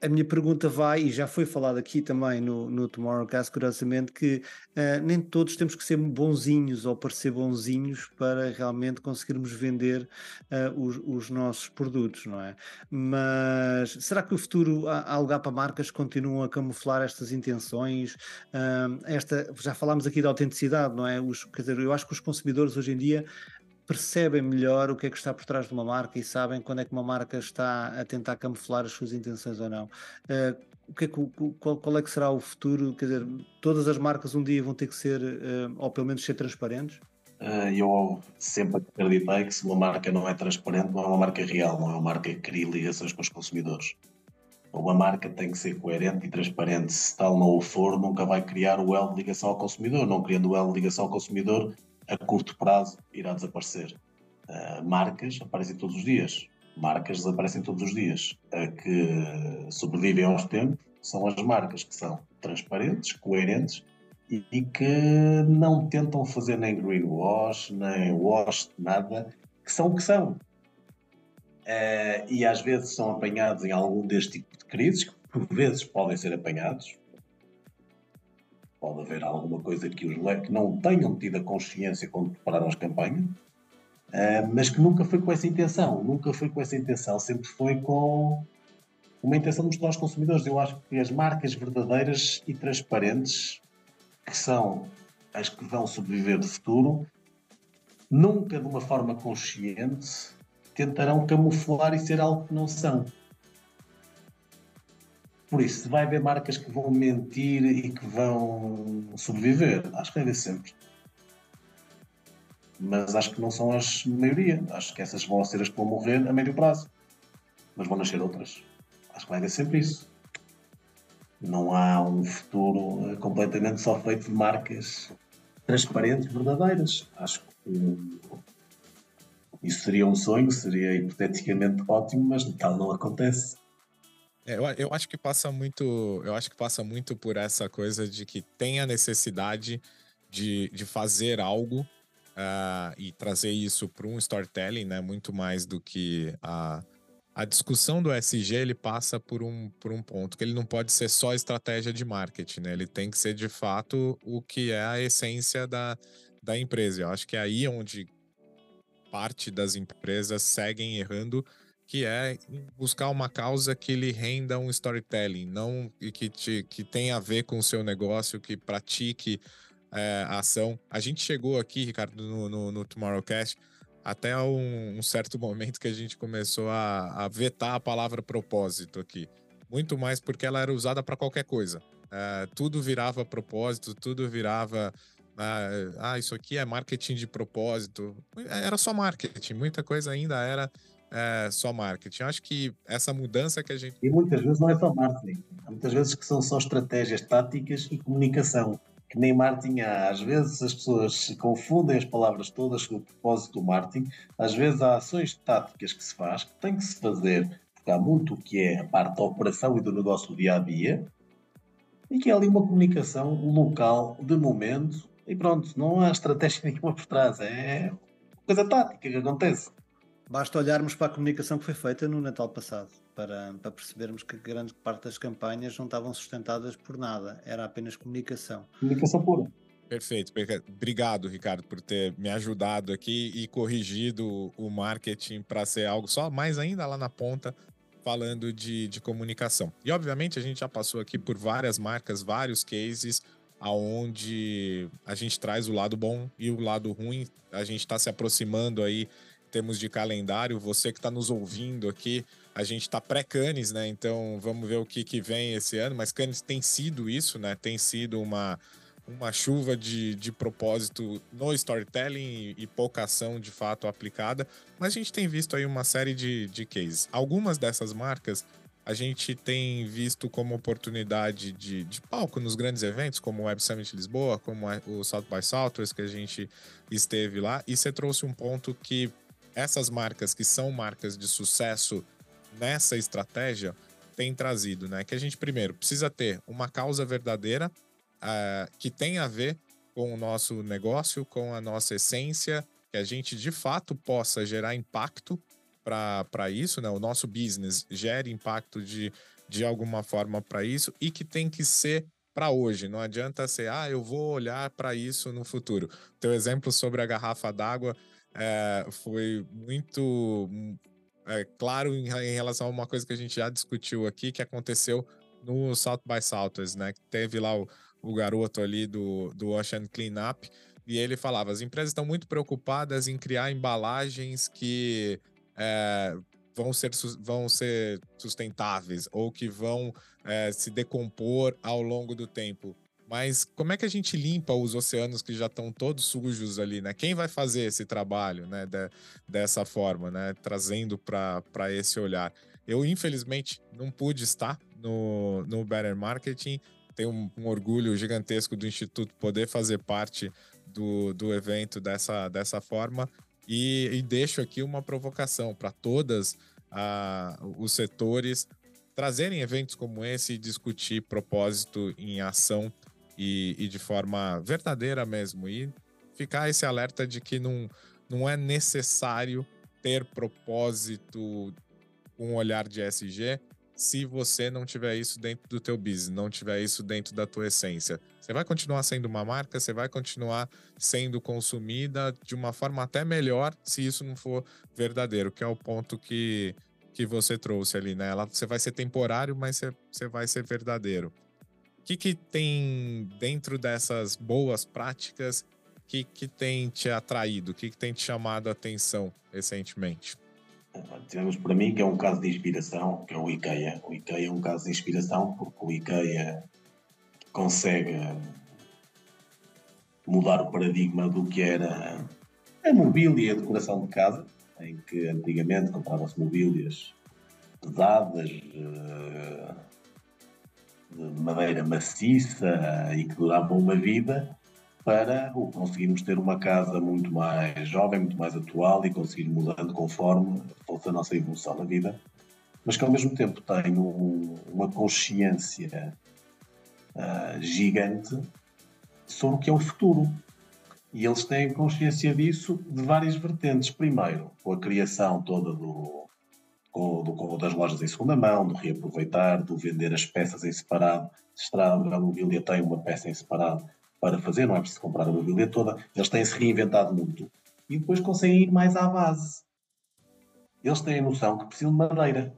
a minha pergunta vai, e já foi falado aqui também no, no Tomorrowcast, curiosamente, que uh, nem todos temos que ser bonzinhos ou parecer bonzinhos para realmente conseguirmos vender uh, os, os, nossos produtos, não é? Mas será que o futuro há lugar para marcas que continuam a camuflar estas intenções? Uh, esta, já falámos aqui da autenticidade, não é? Os, quer dizer, eu acho que os consumidores hoje em dia percebem melhor o que é que está por trás de uma marca e sabem quando é que uma marca está a tentar camuflar as suas intenções ou não. Uh, o que é que, qual, qual, é que será o futuro? Quer dizer, todas as marcas um dia vão ter que ser, uh, ou pelo menos ser transparentes? Uh, eu sempre acreditei que se uma marca não é transparente, não é uma marca real, não é uma marca que cria ligações com os consumidores. Uma marca tem que ser coerente e transparente. Se tal não o for, nunca vai criar o elo de ligação ao consumidor. Não criando o elo de ligação ao consumidor, a curto prazo irá desaparecer. Uh, marcas aparecem todos os dias. Marcas desaparecem todos os dias. A que sobrevivem aos tempos são as marcas que são transparentes, coerentes e, e que não tentam fazer nem greenwash, nem wash, nada, que são o que são. Uh, e às vezes são apanhados em algum deste tipo de crises, que por vezes podem ser apanhados, pode haver alguma coisa que os que não tenham tido a consciência quando prepararam as campanhas, uh, mas que nunca foi com essa intenção, nunca foi com essa intenção, sempre foi com uma intenção de mostrar aos consumidores. Eu acho que as marcas verdadeiras e transparentes, que são as que vão sobreviver de futuro, nunca de uma forma consciente tentarão camuflar e ser algo que não são. Por isso, vai haver marcas que vão mentir e que vão sobreviver. Acho que vai haver sempre. Mas acho que não são as maioria. Acho que essas vão ser as que vão morrer a médio prazo. Mas vão nascer outras. Acho que vai haver sempre isso. Não há um futuro eh, completamente só feito de marcas transparentes, verdadeiras. Acho que isso seria um sonho, seria hipoteticamente ótimo, mas tal não acontece. É, eu, eu acho que passa muito. Eu acho que passa muito por essa coisa de que tem a necessidade de, de fazer algo uh, e trazer isso para um storytelling, né? Muito mais do que a, a discussão do SG ele passa por um, por um ponto que ele não pode ser só estratégia de marketing, né? Ele tem que ser de fato o que é a essência da, da empresa. Eu acho que é aí onde parte das empresas seguem errando, que é buscar uma causa que lhe renda um storytelling, não e que, te, que tenha a ver com o seu negócio, que pratique é, a ação. A gente chegou aqui, Ricardo, no, no, no Tomorrowcast, até um, um, certo momento que a gente começou a, a, vetar a palavra propósito aqui. Muito mais porque ela era usada para qualquer coisa. É, tudo virava propósito, tudo virava. Ah, ah, isso aqui é marketing de propósito. Era só marketing, muita coisa ainda era é, só marketing. Acho que essa mudança que a gente. E muitas vezes não é só marketing. muitas vezes que são só estratégias táticas e comunicação que nem marketing há. Às vezes as pessoas confundem as palavras todas com o propósito do marketing. Às vezes há ações táticas que se faz, que tem que se fazer, porque há muito que é a parte da operação e do negócio do dia a dia, e que é ali uma comunicação local, de momento, e pronto, não há estratégia nenhuma por trás. É coisa tática que acontece. Basta olharmos para a comunicação que foi feita no Natal passado para, para percebermos que grande parte das campanhas não estavam sustentadas por nada, era apenas comunicação. Comunicação pura. Perfeito. Obrigado, Ricardo, por ter me ajudado aqui e corrigido o marketing para ser algo só mais ainda lá na ponta, falando de, de comunicação. E, obviamente, a gente já passou aqui por várias marcas, vários cases, aonde a gente traz o lado bom e o lado ruim. A gente está se aproximando aí termos de calendário. Você que está nos ouvindo aqui, a gente está pré-Cannes, né? Então vamos ver o que, que vem esse ano. Mas Cannes tem sido isso, né? Tem sido uma, uma chuva de, de propósito no storytelling e, e pouca ação de fato aplicada. Mas a gente tem visto aí uma série de, de cases. Algumas dessas marcas a gente tem visto como oportunidade de, de palco nos grandes eventos, como o Web Summit Lisboa, como o South by Southwest, que a gente esteve lá. E você trouxe um ponto que essas marcas que são marcas de sucesso nessa estratégia tem trazido, né? Que a gente primeiro precisa ter uma causa verdadeira uh, que tem a ver com o nosso negócio, com a nossa essência, que a gente de fato possa gerar impacto para isso, né? O nosso business gere impacto de, de alguma forma para isso e que tem que ser para hoje. Não adianta ser, ah, eu vou olhar para isso no futuro. Teu exemplo sobre a garrafa d'água é, foi muito é, claro em, em, relação a uma coisa que a gente já discutiu aqui, que aconteceu no South by Southwest, né? Teve lá o, o garoto ali do, do Ocean Cleanup, e ele falava: as empresas estão muito preocupadas em criar embalagens que é, vão, ser, vão ser sustentáveis ou que vão é, se decompor ao longo do tempo. Mas como é que a gente limpa os oceanos que já estão todos sujos ali, né? Quem vai fazer esse trabalho, né? De, dessa forma, né? Trazendo para esse olhar. Eu, infelizmente, não pude estar no, no Better Marketing. Tenho um, um orgulho gigantesco do Instituto poder fazer parte do, do evento dessa, dessa forma. E, e deixo aqui uma provocação para todas ah, os setores trazerem eventos como esse e discutir propósito em ação e, e de forma verdadeira mesmo. E ficar esse alerta de que não, não é necessário ter propósito com um olhar de SG se você não tiver isso dentro do teu business, não tiver isso dentro da tua essência. Você vai continuar sendo uma marca, você vai continuar sendo consumida de uma forma até melhor se isso não for verdadeiro, que é o ponto que, que você trouxe ali, né? Ela, você vai ser temporário, mas você, você vai ser verdadeiro que, que tem dentro dessas boas práticas que, que tem te atraído, o que, que tem te chamado a atenção recentemente? Temos para mim que é um caso de inspiração, que é o IKEA. O IKEA é um caso de inspiração porque o IKEA consegue mudar o paradigma do que era a mobília e a decoração de casa, em que antigamente compravam-se mobílias pesadas, eh, de madeira maciça e que duravam uma vida para conseguirmos ter uma casa muito mais jovem, muito mais atual e conseguir mudando conforme fosse a nossa evolução na vida, mas que ao mesmo tempo tem um, uma consciência uh, gigante sobre o que é o futuro. E eles têm consciência disso de várias vertentes. Primeiro, com a criação toda do, do, das lojas em segunda mão, do reaproveitar, do vender as peças em separado. Se está a mobília tem uma peça em separado para fazer, não é preciso comprar a mobília toda. Eles têm-se reinventado muito e depois conseguem ir mais à base. Eles têm a noção que precisam de madeira.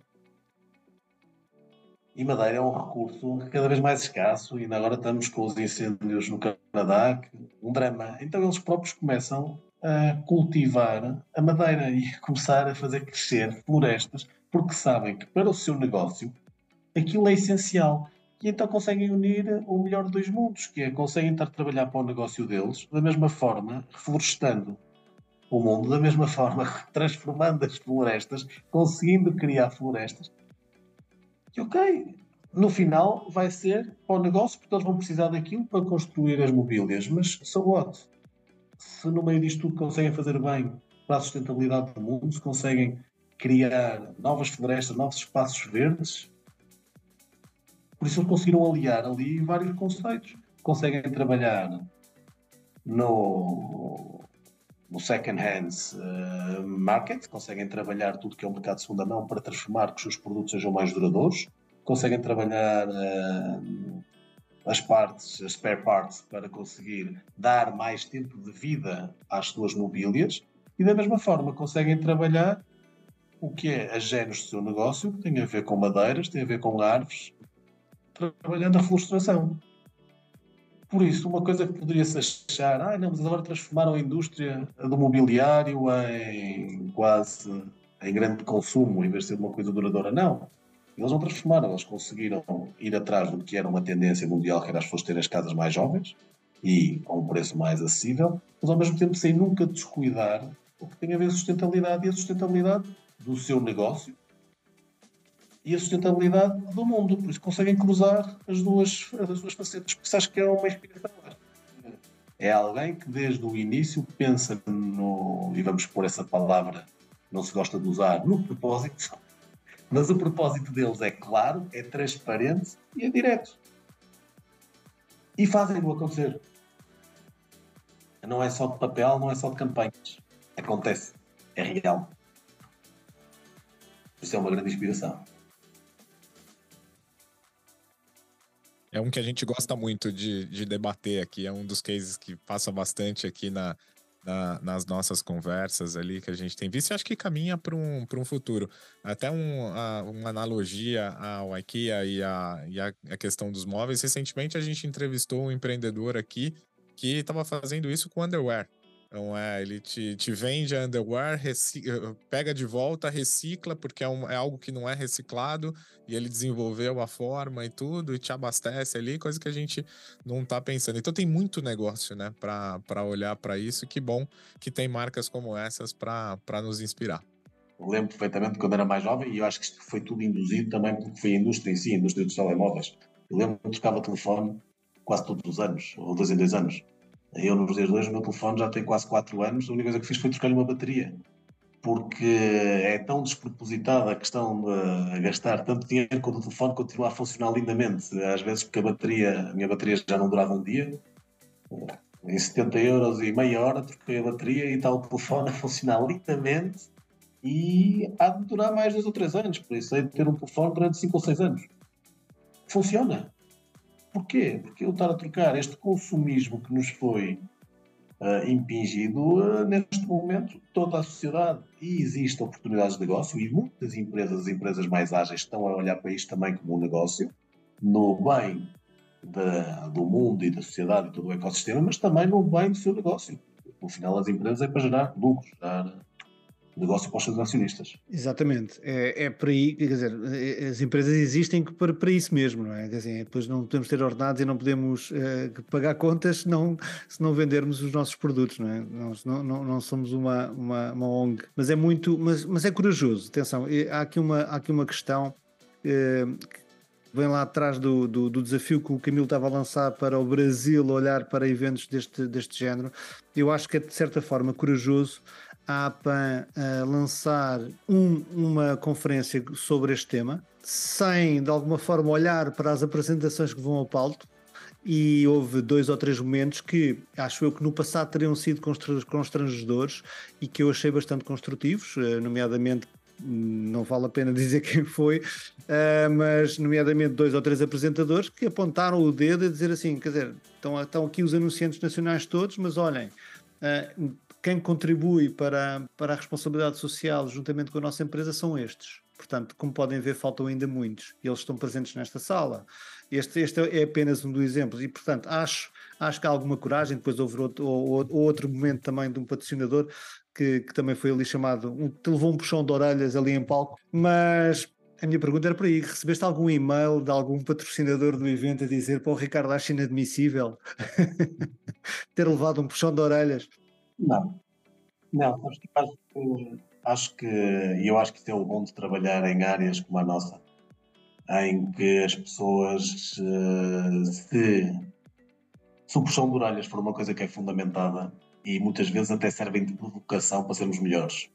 E madeira é um recurso cada vez mais escasso, e agora estamos com os incêndios no Canadá, um drama. Então eles próprios começam a cultivar a madeira e começar a fazer crescer florestas, porque sabem que para o seu negócio aquilo é essencial. E então conseguem unir o melhor de dois mundos, que é conseguem estar a trabalhar para o negócio deles da mesma forma, reflorestando o mundo, da mesma forma, transformando as florestas, conseguindo criar florestas. E ok, no final vai ser para o negócio, porque eles vão precisar daquilo para construir as mobílias, mas so what? Se no meio disto tudo conseguem fazer bem para a sustentabilidade do mundo, se conseguem criar novas florestas, novos espaços verdes, por isso eles conseguiram aliar ali vários conceitos. Conseguem trabalhar no, no second hand uh, market, conseguem trabalhar tudo que é um mercado de segunda mão para transformar que os seus produtos sejam mais duradouros, conseguem trabalhar uh, as partes, as spare parts, para conseguir dar mais tempo de vida às suas mobílias e da mesma forma conseguem trabalhar o que é a genes do seu negócio, que tem a ver com madeiras, tem a ver com árvores, trabalhando a frustração. Por isso, uma coisa que poderia-se achar, ah, não, mas agora transformaram a indústria do mobiliário em quase em grande consumo, em vez de ser uma coisa duradoura. Não. Eles não transformaram, eles conseguiram ir atrás do que era uma tendência mundial, que era as pessoas terem as casas mais jovens e a um preço mais acessível, mas ao mesmo tempo sem nunca descuidar o que tem a ver com sustentabilidade e a sustentabilidade do seu negócio e a sustentabilidade do mundo. Por isso conseguem cruzar as duas, as duas facetas, porque acho que é uma inspiração. É alguém que desde o início pensa no, e vamos pôr essa palavra, não se gosta de usar, no propósito, mas o propósito deles é claro, é transparente e é direto. E fazem-no acontecer. Não é só de papel, não é só de campanhas. Acontece. É real. Isso é uma grande inspiração. É um que a gente gosta muito de, de debater aqui. É um dos cases que passa bastante aqui na, na, nas nossas conversas ali que a gente tem visto, e acho que caminha para um, um futuro. Até um, a, uma analogia ao IKEA e, a, e a, a questão dos móveis. Recentemente a gente entrevistou um empreendedor aqui que estava fazendo isso com underwear. Então, é, ele te, te vende a underwear, eh, pega de volta, recicla, porque é, um, é, algo que não é reciclado, e ele desenvolveu a forma e tudo, e te abastece ali, coisa que a gente não está pensando. Então, tem muito negócio, né, para olhar para isso. Que bom que tem marcas como essas para nos inspirar. Eu lembro perfeitamente quando era mais jovem, e eu acho que isto foi tudo induzido também porque foi a indústria em si, a indústria dos telemóveis. Eu lembro que tocava telefone quase todos os anos, ou dois em dois anos eu, nos dias de hoje, o meu telefone já tem quase 4 anos. A única coisa que fiz foi trocar-lhe uma bateria. Porque é tão despropositada a questão de gastar tanto dinheiro quando o telefone continua a funcionar lindamente. Às vezes, porque a bateria, a minha bateria já não durava um dia. Em 70 euros e meia hora, troquei a bateria e está o telefone a funcionar lindamente. E há de durar mais 2 ou 3 anos. Por isso, é de ter um telefone durante 5 ou 6 anos. Funciona Porquê? Porque eu estar a trocar este consumismo que nos foi uh, impingido, uh, neste momento, toda a sociedade, e existem oportunidades de negócio, e muitas empresas, as empresas mais ágeis, estão a olhar para isto também como um negócio, no bem de, do mundo e da sociedade e todo o ecossistema, mas também no bem do seu negócio. No final, as empresas é para gerar lucros, gerar negócio para os seus acionistas. Exatamente, é, é para aí, quer dizer, as empresas existem para, para isso mesmo, não é? Quer dizer, depois não podemos ter ordenados e não podemos uh, pagar contas se não, se não vendermos os nossos produtos, não é? Nós não, não, não somos uma, uma, uma, ONG, mas é muito, mas, mas é corajoso, atenção, há aqui uma, há aqui uma questão uh, que vem lá atrás do, do, do, desafio que o Camilo estava a lançar para o Brasil olhar para eventos deste, deste género, eu acho que é de certa forma corajoso a APAN a lançar um, uma conferência sobre este tema, sem de alguma forma olhar para as apresentações que vão ao palco. E houve dois ou três momentos que acho eu que no passado teriam sido constrangedores e que eu achei bastante construtivos, eh, nomeadamente não vale a pena dizer quem foi, uh, mas nomeadamente dois ou três apresentadores que apontaram o dedo a dizer assim, quer dizer, estão, estão aqui os anunciantes nacionais todos, mas olhem, quem contribui para, para a responsabilidade social juntamente com a nossa empresa são estes. Portanto, como podem ver, faltam ainda muitos e eles estão presentes nesta sala. Este, este é apenas um dos exemplos e, portanto, acho, acho que há alguma coragem. Depois houve outro, ou, outro momento também de um patrocinador que, que também foi ali chamado, um, que levou um puxão de orelhas ali em palco. Mas a minha pergunta era para aí: recebeste algum e-mail de algum patrocinador do evento a dizer para o Ricardo acho inadmissível ter levado um puxão de orelhas? Não, não, acho que, acho que, e eu acho que isso é o bom de trabalhar em áreas como a nossa, em que as pessoas eh, se, se o puxão de orelhas for uma coisa que é fundamentada e muitas vezes até servem de provocação para sermos melhores.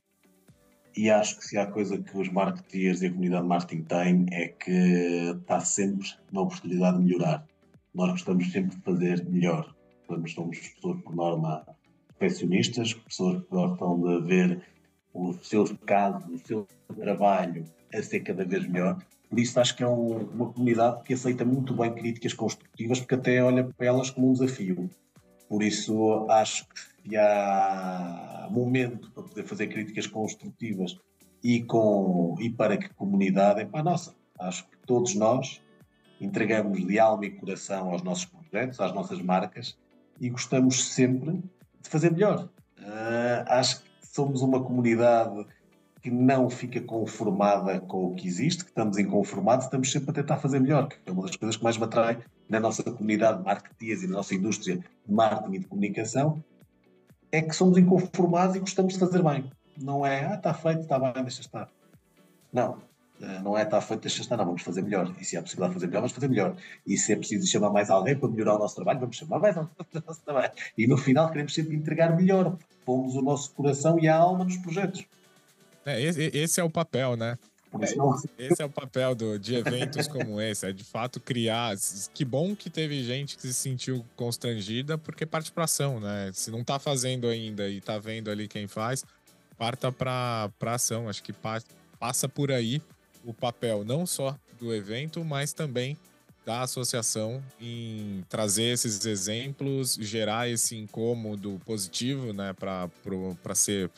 E acho que se há coisa que os marketeers e a comunidade de marketing têm é que está sempre na oportunidade de melhorar. Nós gostamos sempre de fazer melhor. Somos pessoas, por norma, perfeccionistas, pessoas que gostam de ver os seus casos, o seu trabalho a ser cada vez melhor. Por isso acho que é um, uma comunidade que aceita muito bem críticas construtivas, porque até olha para elas como um desafio. Por isso acho que se há momento para poder fazer críticas construtivas e, com, e para que comunidade, é para nossa. Acho que todos nós entregamos de alma e coração aos nossos projetos, às nossas marcas e gostamos sempre de fazer melhor. Uh, acho que somos uma comunidade que não fica conformada com o que existe, que estamos inconformados, estamos sempre a tentar fazer melhor, que é uma das coisas que mais me atrai na nossa comunidade de marketeers e na nossa indústria de marketing e de comunicação, é que somos inconformados e gostamos de fazer bem. Não é, ah, está feito, está bem, deixa estar. Não, não é, está feito, deixa estar, não, vamos fazer melhor. E se há possibilidade de fazer melhor, vamos fazer melhor. E se é preciso chamar mais alguém para melhorar o nosso trabalho, vamos chamar mais alguém para o nosso trabalho. E no final queremos sempre entregar melhor. Pomos o nosso coração e a alma nos projetos. É, esse, esse, é o papel, né? Esse é o papel do, de eventos como esse, é de fato criar. Que bom que teve gente que se sentiu constrangida, porque parte para ação, né? Se não tá fazendo ainda e tá vendo ali quem faz, parta para ação. Acho que pa, passa por aí o papel não só do evento, mas também da associação em trazer esses exemplos, gerar esse incômodo positivo, né, para ser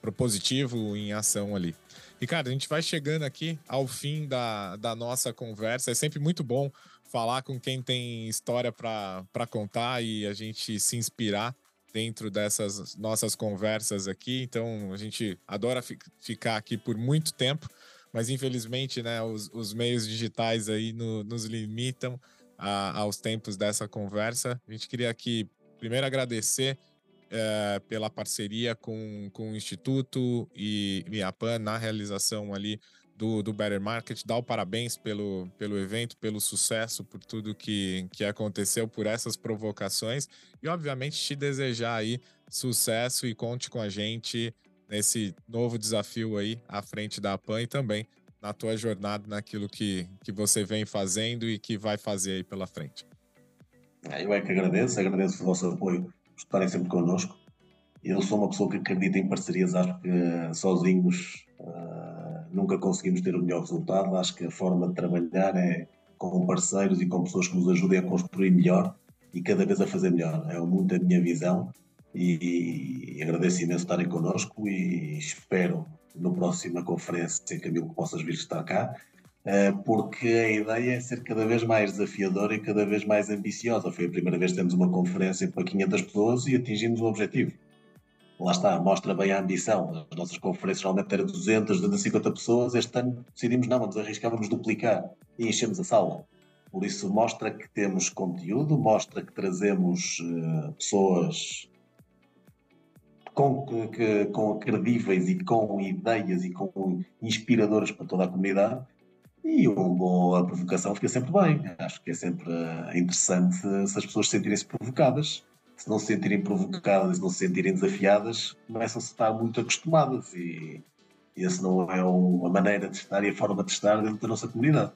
propositivo em ação ali. Ricardo, a gente vai chegando aqui ao fim da, da nossa conversa. É sempre muito bom falar com quem tem história para contar e a gente se inspirar dentro dessas nossas conversas aqui. Então, a gente adora fi ficar aqui por muito tempo mas infelizmente, né, os, os meios digitais aí no, nos limitam a, aos tempos dessa conversa. A gente queria aqui primeiro agradecer é, pela parceria com, com o Instituto e, e a PAN na realização ali do, do Better Market, dar o parabéns pelo, pelo evento, pelo sucesso, por tudo que, que aconteceu, por essas provocações e, obviamente, te desejar aí sucesso e conte com a gente nesse novo desafio aí à frente da PAN e também na tua jornada naquilo que, que você vem fazendo e que vai fazer aí pela frente. É, eu é que agradeço, agradeço o vosso apoio, por estarem sempre connosco. Eu sou uma pessoa que acredita em parcerias, acho que uh, sozinhos uh, nunca conseguimos ter o melhor resultado. Acho que a forma de trabalhar é com parceiros e com pessoas que nos ajudem a construir melhor e cada vez a fazer melhor. É muito a minha visão e, e agradeço imenso estarem connosco e espero na próxima conferência, Camilo, que possas vir estar cá, eh, porque a ideia é ser cada vez mais desafiadora e cada vez mais ambiciosa. Foi a primeira vez que temos uma conferência para 500 pessoas e atingimos o objetivo. Lá está, mostra bem a ambição. As nossas conferências normalmente eram 200, 250 pessoas. Este ano decidimos não, vamos arriscar, vamos duplicar e enchemos a sala. Por isso mostra que temos conteúdo, mostra que trazemos uh, pessoas com, que, com credíveis e com ideias e com inspiradoras para toda a comunidade. E uma boa provocação fica sempre bem. Acho que é sempre eh, interessante se as pessoas se sentirem-se provocadas. Se não se sentirem provocadas e não se sentirem desafiadas, começam-se a estar muito acostumadas. E, essa não é uma maneira de estar e a forma de estar dentro da nossa comunidade.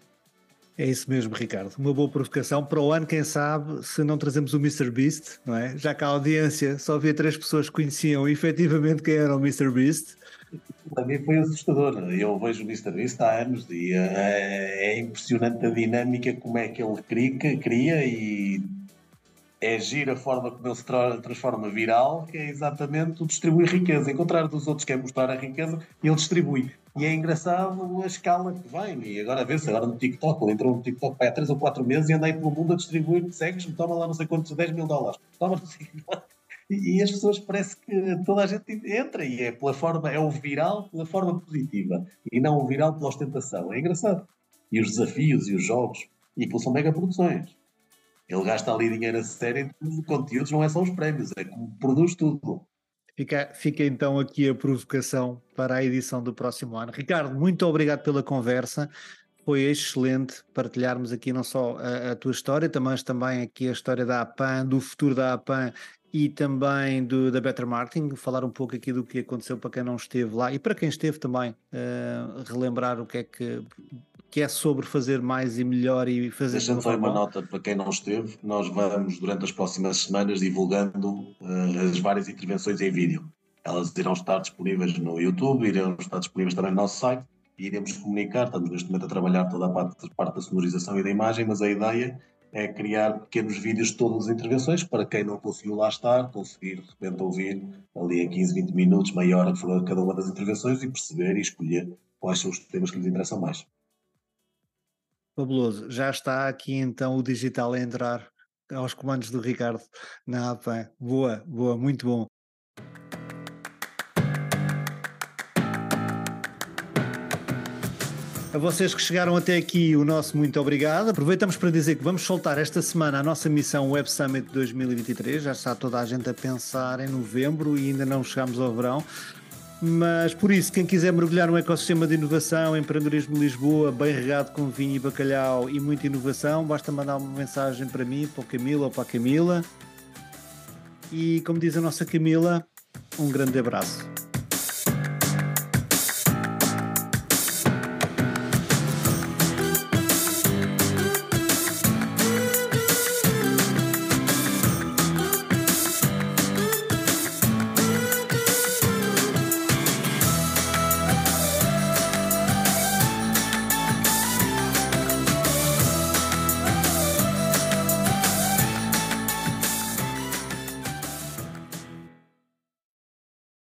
É isso mesmo, Ricardo. Uma boa provocação. Para o ano, quem sabe, se não trazemos o Mr. Beast, não é? Já que a audiência só havia três pessoas que conheciam efetivamente quem era o Mr. Beast. Para mim foi assustador. Eu vejo o Mr. Beast há anos e é, é impressionante a dinâmica, como é que ele cria, cria e é gira a forma como ele se transforma viral, que é exatamente o distribuir riqueza. Em contrário dos outros que é mostrar a riqueza, ele distribui. E é engraçado a escala que vem. E agora vê-se, agora no TikTok, ele entrou no TikTok há 3 ou 4 meses e anda aí pelo mundo a distribuir, segues-me, toma lá não sei quantos, 10 mil dólares. Toma e, e as pessoas parece que toda a gente entra e é pela forma, é o viral pela forma positiva e não o viral pela ostentação. É engraçado. E os desafios e os jogos. E aquilo são mega produções. Ele gasta ali dinheiro a sério em todos os conteúdos, não é só os prémios, é como produz tudo. Fica, fica então aqui a provocação para a edição do próximo ano. Ricardo, muito obrigado pela conversa. Foi excelente partilharmos aqui não só a, a tua história, mas também aqui a história da APAN, do futuro da APAN e também do, da Better Marketing, falar um pouco aqui do que aconteceu para quem não esteve lá e para quem esteve também, uh, relembrar o que é que que é sobre fazer mais e melhor e fazer. Deixando só uma nota para quem não esteve, nós vamos durante as próximas semanas divulgando uh, as várias intervenções em vídeo. Elas irão estar disponíveis no YouTube, irão estar disponíveis também no nosso site e iremos comunicar. Estamos neste momento a trabalhar toda a parte, parte da sonorização e da imagem, mas a ideia é criar pequenos vídeos de todas as intervenções para quem não conseguiu lá estar, conseguir de repente ouvir ali a 15, 20 minutos, meia hora que for cada uma das intervenções e perceber e escolher quais são os temas que lhes interessam mais. Fabuloso. Já está aqui então o digital a entrar aos comandos do Ricardo na APA. Boa, boa, muito bom. A vocês que chegaram até aqui, o nosso muito obrigado. Aproveitamos para dizer que vamos soltar esta semana a nossa missão Web Summit 2023. Já está toda a gente a pensar em novembro e ainda não chegamos ao verão. Mas por isso, quem quiser mergulhar no ecossistema de inovação, empreendedorismo de Lisboa, bem regado com vinho e bacalhau e muita inovação, basta mandar uma mensagem para mim, para o Camila ou para a Camila. E como diz a nossa Camila, um grande abraço.